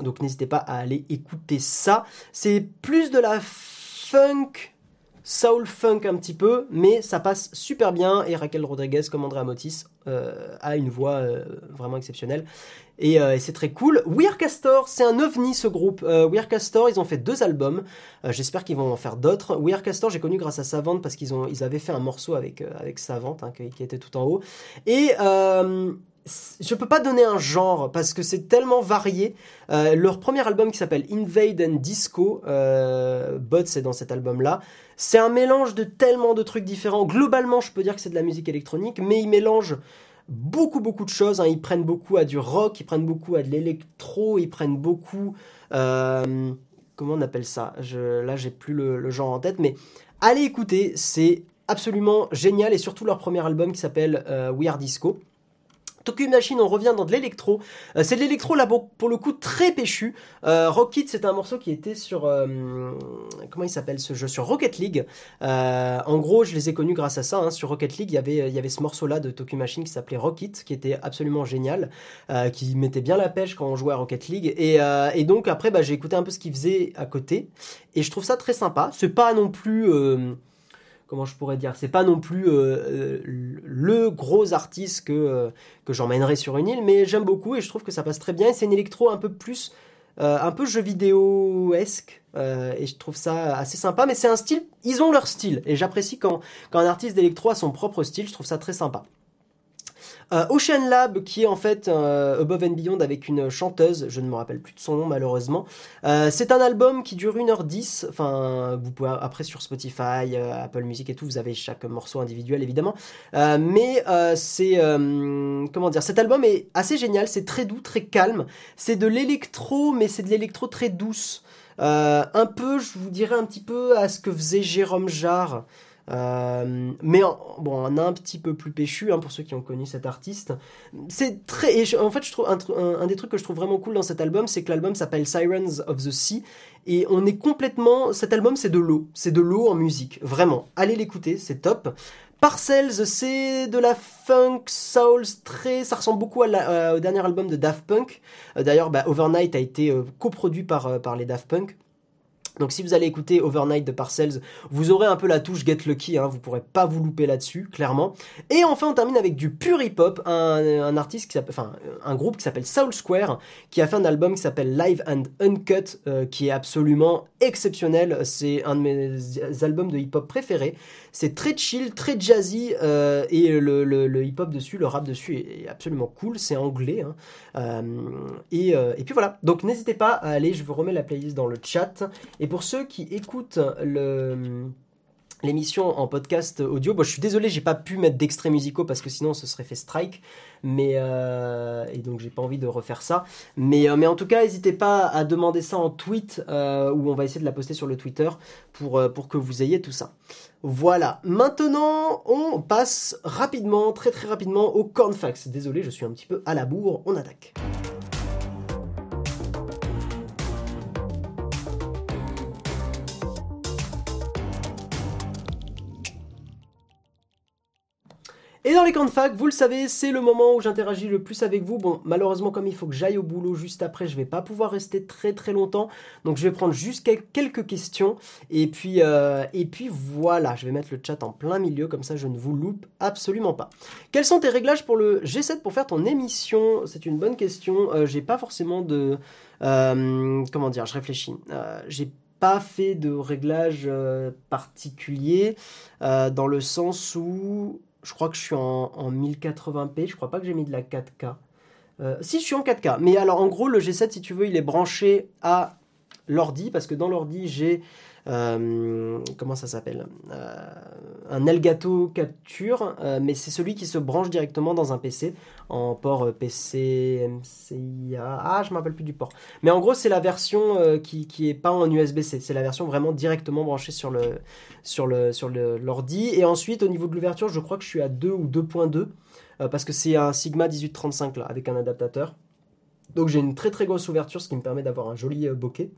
donc n'hésitez pas à aller écouter ça. C'est plus de la funk soul funk un petit peu, mais ça passe super bien. Et Raquel Rodriguez, comme Andrea Motis, a une voix vraiment exceptionnelle. Euh, et, c'est très cool. Weird Castor, c'est un ovni ce groupe. Euh, Weird Castor, ils ont fait deux albums. Euh, j'espère qu'ils vont en faire d'autres. Weird Castor, j'ai connu grâce à Savante parce qu'ils avaient fait un morceau avec avec Savante hein, qui, était tout en haut. Et je peux pas donner un genre parce que c'est tellement varié. leur premier album qui s'appelle Invade and Disco, Bot c'est dans cet album-là. C'est un mélange de tellement de trucs différents. Globalement, je peux dire que c'est de la musique électronique, mais ils mélangent beaucoup beaucoup de choses. Hein. Ils prennent beaucoup à du rock, ils prennent beaucoup à de l'électro, ils prennent beaucoup... Euh, comment on appelle ça? Je, Là j'ai plus le, genre en tête, mais allez écouter, c'est absolument génial et surtout leur premier album qui s'appelle euh, We Are Disco. Tokyo Machine, on revient dans de l'électro. Euh, c'est de l'électro là pour, le coup très péchu. Euh, Rocket, c'est un morceau qui était sur euh, comment il s'appelle ce jeu? Sur Rocket League. Euh, en gros, je les ai connus grâce à ça. Hein. Sur Rocket League, il y avait y avait ce morceau là de Tokyo Machine qui s'appelait Rocket, qui était absolument génial, qui mettait bien la pêche quand on jouait à Rocket League. Et, donc après, bah, j'ai écouté un peu ce qu'il faisait à côté, et je trouve ça très sympa. C'est pas non plus comment je pourrais dire, c'est pas non plus euh, euh, le gros artiste que, euh, que j'emmènerai sur une île, mais j'aime beaucoup et je trouve que ça passe très bien. C'est une électro un peu plus, un peu jeu vidéo-esque, et je trouve ça assez sympa, mais c'est un style, ils ont leur style, et j'apprécie quand, quand un artiste d'électro a son propre style, je trouve ça très sympa. Euh, Ocean Lab, qui est en fait euh, Above and Beyond avec une chanteuse, je ne me rappelle plus de son nom malheureusement. Euh, c'est un album qui dure 1h10, enfin vous pouvez après sur Spotify, Apple Music et tout, vous avez chaque morceau individuel évidemment. mais c'est comment dire, cet album est assez génial, c'est très doux, très calme. C'est de l'électro, mais c'est de l'électro très douce. un peu, je vous dirais un petit peu à ce que faisait Jérôme Jarre. Euh, mais bon, on a un petit peu plus péchu hein, pour ceux qui ont connu cet artiste. C'est très, en fait, je trouve un, des trucs que je trouve vraiment cool dans cet album, c'est que l'album s'appelle Sirens of the Sea et on est complètement. Cet album, c'est de l'eau, c'est de l'eau en musique, vraiment. Allez l'écouter, c'est top. Parcells, c'est de la funk soul très, ça ressemble beaucoup au dernier album de Daft Punk. D'ailleurs, bah, Overnight a été coproduit par, par les Daft Punk. Donc si vous allez écouter Overnight de Parcells, vous aurez un peu la touche Get Lucky, hein, vous pourrez pas vous louper là-dessus, clairement. Et enfin on termine avec du pure hip-hop, un, artiste qui s'appelle, enfin un groupe qui s'appelle Soul Square, qui a fait un album qui s'appelle Live and Uncut, euh, qui est absolument exceptionnel. C'est un de mes albums de hip-hop préférés. C'est très chill, très jazzy, euh, et le, hip-hop dessus, le rap dessus est, absolument cool. C'est anglais. Hein. Euh, et, et, puis voilà. Donc n'hésitez pas à aller, je vous remets la playlist dans le chat. Et pour ceux qui écoutent le l'émission en podcast audio. Bon, je suis désolé, j'ai pas pu mettre d'extraits musicaux parce que sinon ce serait fait strike. Mais euh, et donc j'ai pas envie de refaire ça. Mais, euh, mais en tout cas, n'hésitez pas à demander ça en tweet euh, ou on va essayer de la poster sur le Twitter pour, pour que vous ayez tout ça. Voilà. Maintenant, on passe rapidement, très très rapidement au cornfax. Désolé, je suis un petit peu à la bourre. On attaque. Et dans les camps de fac, vous le savez, c'est le moment où j'interagis le plus avec vous. Bon, malheureusement, comme il faut que j'aille au boulot juste après, je vais pas pouvoir rester très très longtemps. Donc je vais prendre juste quelques questions. Et puis, euh, et puis voilà, je vais mettre le chat en plein milieu, comme ça je ne vous loupe absolument pas. Quels sont tes réglages pour le G7 pour faire ton émission? C'est une bonne question. Euh, j'ai pas forcément de... Euh, comment dire, je réfléchis. j'ai pas fait de réglage particulier dans le sens où je crois que je suis en, 1080p. Je crois pas que j'ai mis de la 4K. Euh, si, je suis en 4K. Mais alors, en gros, le G7, si tu veux, il est branché à l'ordi, parce que dans l'ordi, j'ai comment ça s'appelle? Euh, Un Elgato Capture, euh, mais c'est celui qui se branche directement dans un PC en port PC MCIA. Ah, je me rappelle plus du port. Mais en gros, c'est la version qui, qui est pas en USB-C. C'est la version vraiment directement branchée sur le sur le sur l'ordi. Et ensuite, au niveau de l'ouverture, je crois que je suis à 2 ou 2.2 parce que c'est un Sigma 1835 là avec un adaptateur. Donc j'ai une très très grosse ouverture, ce qui me permet d'avoir un joli bokeh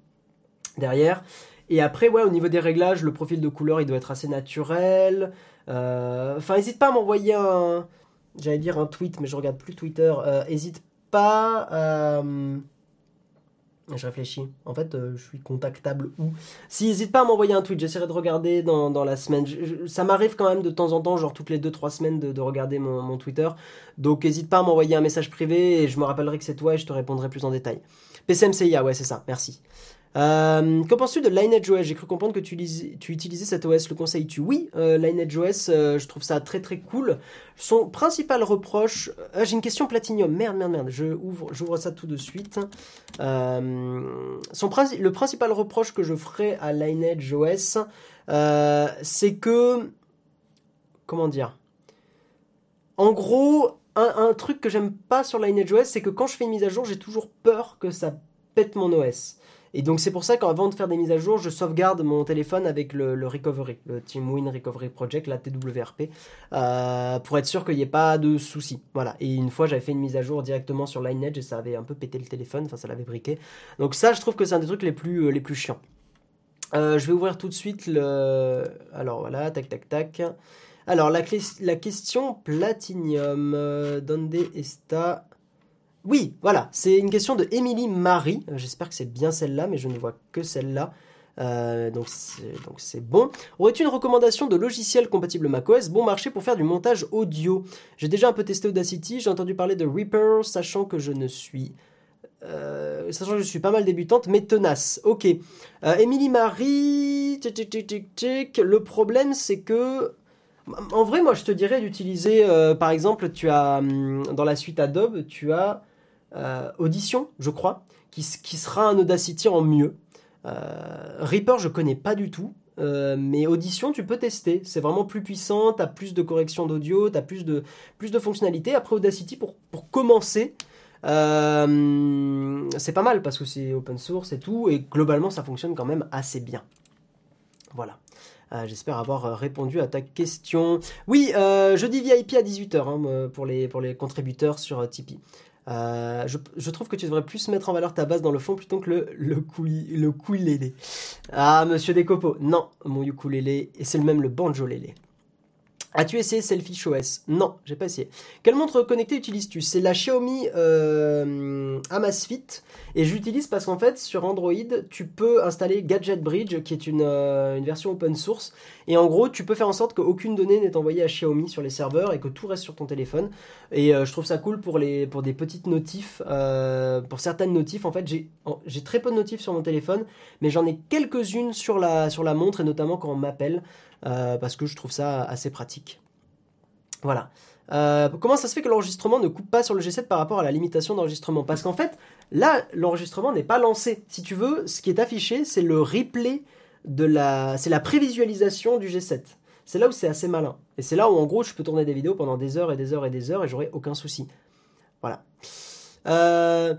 derrière. Et après, ouais, au niveau des réglages, le profil de couleur, il doit être assez naturel. Euh, enfin, n'hésite pas à m'envoyer un... J'allais dire un tweet, mais je regarde plus Twitter. N'hésite euh, pas euh, Je réfléchis. En fait, je suis contactable où? Si, n'hésite pas à m'envoyer un tweet. J'essaierai de regarder dans, la semaine. ça m'arrive quand même de temps en temps, genre toutes les 2-3 semaines, de, regarder mon, mon, Twitter. Donc, n'hésite pas à m'envoyer un message privé et je me rappellerai que c'est toi et je te répondrai plus en détail. PCMCIA, ouais, c'est ça. Merci. Euh, que penses-tu de Lineage OS J'ai cru comprendre que tu, utilisais cet OS. Le conseilles-tu? Oui, euh, Lineage OS, euh, je trouve ça très très cool. Son principal reproche. Euh, j'ai une question Platinum. Merde, merde, merde. J'ouvre ça tout de suite. son le principal reproche que je ferai à Lineage OS, c'est que. Comment dire? En gros, un, un truc que j'aime pas sur Lineage OS, c'est que quand je fais une mise à jour, j'ai toujours peur que ça pète mon OS. Et donc c'est pour ça qu'avant de faire des mises à jour, je sauvegarde mon téléphone avec le, recovery, le Team Win Recovery Project, la TWRP, euh, pour être sûr qu'il n'y ait pas de soucis. Voilà. Et une fois, j'avais fait une mise à jour directement sur Lineage et ça avait un peu pété le téléphone, enfin ça l'avait briqué. Donc ça, je trouve que c'est un des trucs les plus, euh, les plus chiants. Euh, je vais ouvrir tout de suite le. Alors voilà, tac tac tac. Alors la, la question Platinium, donde está oui, voilà, c'est une question de Émilie Marie. Euh, j'espère que c'est bien celle-là, mais je ne vois que celle-là. Euh, donc c'est bon. Aurais-tu une recommandation de logiciel compatible macOS bon marché pour faire du montage audio? J'ai déjà un peu testé Audacity, j'ai entendu parler de Reaper, sachant que je ne suis euh, sachant que je suis pas mal débutante, mais tenace. Ok. Émilie Marie, le problème c'est que en vrai, moi je te dirais d'utiliser, par exemple, tu as hum, dans la suite Adobe, tu as euh, Audition, je crois, qui, sera un Audacity en mieux. Euh, Reaper, je connais pas du tout. Euh, mais Audition, tu peux tester. C'est vraiment plus puissant, tu as plus de correction d'audio, tu as plus de, plus de fonctionnalités. Après Audacity, pour, pour commencer, c'est pas mal parce que c'est open source et tout. Et globalement, ça fonctionne quand même assez bien. Voilà. J'espère avoir répondu à ta question. Oui, jeudi VIP à 18h hein, pour, les, pour les contributeurs sur Tipeee. Euh, je, trouve que tu devrais plus mettre en valeur ta base dans le fond plutôt que le, le, le Ah, monsieur Descopo. Non, mon ukulélé. Et c'est le même le banjo lélé. As-tu essayé Selfish OS Non, j'ai pas essayé. Quelle montre connectée utilises-tu? C'est la Xiaomi euh, Amazfit. Et j'utilise parce qu'en fait sur Android tu peux installer Gadget Bridge qui est une, euh, une, version open source. Et en gros tu peux faire en sorte qu'aucune donnée n'est envoyée à Xiaomi sur les serveurs et que tout reste sur ton téléphone. Et euh, je trouve ça cool pour, les, pour des petites notifs, euh, pour certaines notifs. En fait j'ai très peu de notifs sur mon téléphone mais j'en ai quelques-unes sur la, sur la montre et notamment quand on m'appelle. Euh, parce que je trouve ça assez pratique. Voilà. Euh, comment ça se fait que l'enregistrement ne coupe pas sur le G7 par rapport à la limitation d'enregistrement? Parce qu'en fait, là, l'enregistrement n'est pas lancé. Si tu veux, ce qui est affiché, c'est le replay de la... C'est la prévisualisation du G7. C'est là où c'est assez malin. Et c'est là où, en gros, je peux tourner des vidéos pendant des heures et des heures et des heures et j'aurai aucun souci. Voilà. Euh,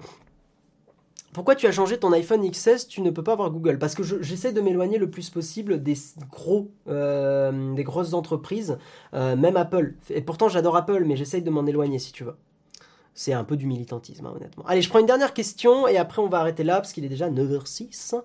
pourquoi tu as changé ton iPhone XS Tu ne peux pas avoir Google? Parce que j'essaie de m'éloigner le plus possible des gros, euh, des grosses entreprises, euh, même Apple. Et pourtant j'adore Apple, mais j'essaie de m'en éloigner si tu veux. C'est un peu du militantisme, hein, honnêtement. Allez, je prends une dernière question et après on va arrêter là parce qu'il est déjà 9h06.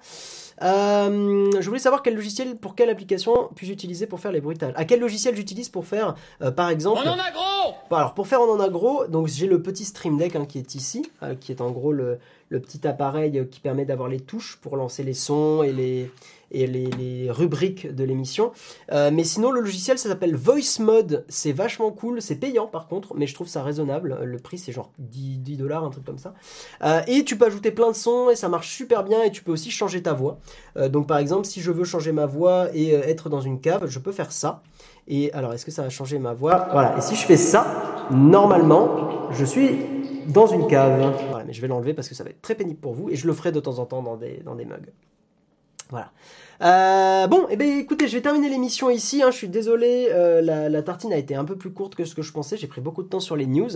Euh, je voulais savoir quel logiciel, pour quelle application puis-je utiliser pour faire les bruitages? À quel logiciel j'utilise pour faire, par exemple. On en a gros Alors pour faire on en a gros, donc j'ai le petit Stream Deck hein, qui est ici, qui est en gros le, le petit appareil qui permet d'avoir les touches pour lancer les sons et les, rubriques de l'émission. Euh, mais sinon, le logiciel, ça s'appelle Voice Mode. C'est vachement cool. C'est payant par contre, mais je trouve ça raisonnable. Le prix, c'est genre 10, dollars, un truc comme ça. Euh, et tu peux ajouter plein de sons et ça marche super bien. Et tu peux aussi changer ta voix. Euh, donc, par exemple, si je veux changer ma voix et être dans une cave, je peux faire ça. Et alors, est-ce que ça va changer ma voix? Voilà. Et si je fais ça, normalement, je suis dans une cave. Voilà, mais je vais l'enlever parce que ça va être très pénible pour vous et je le ferai de temps en temps dans des, dans des mugs. Voilà. Euh, bon, eh ben écoutez, je vais terminer l'émission ici. Hein. je suis désolé, euh, la, tartine a été un peu plus courte que ce que je pensais. J'ai pris beaucoup de temps sur les news.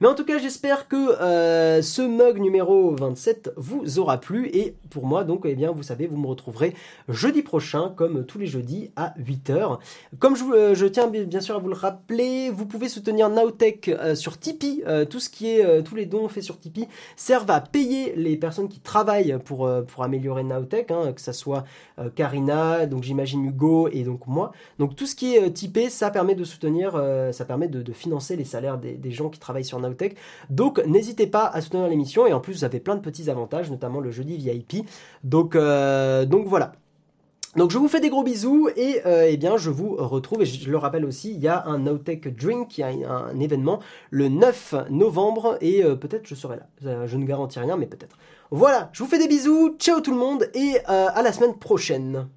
Mais en tout cas, j'espère que euh, ce mug numéro 27 vous aura plu. Et pour moi, donc, eh bien, vous savez, vous me retrouverez jeudi prochain, comme tous les jeudis, à 8h. Comme je, je tiens bien sûr à vous le rappeler, vous pouvez soutenir Nowtech sur Tipeee. tout ce qui est, tous les dons faits sur Tipeee servent à payer les personnes qui travaillent pour, pour améliorer Nowtech, hein, que ça soit Donc j'imagine Hugo et donc moi. Donc tout ce qui est euh, typé, ça permet de soutenir, euh, ça permet de, financer les salaires des, gens qui travaillent sur Nowtech. Donc n'hésitez pas à soutenir l'émission et en plus vous avez plein de petits avantages, notamment le jeudi VIP. Donc, euh, donc voilà. Donc je vous fais des gros bisous et eh bien je vous retrouve et je le rappelle aussi il y a un Nowtech Drink, il y a un, événement le 9 novembre et peut-être je serai là. Je ne garantis rien mais peut-être. Voilà, je vous fais des bisous, ciao tout le monde et euh, à la semaine prochaine.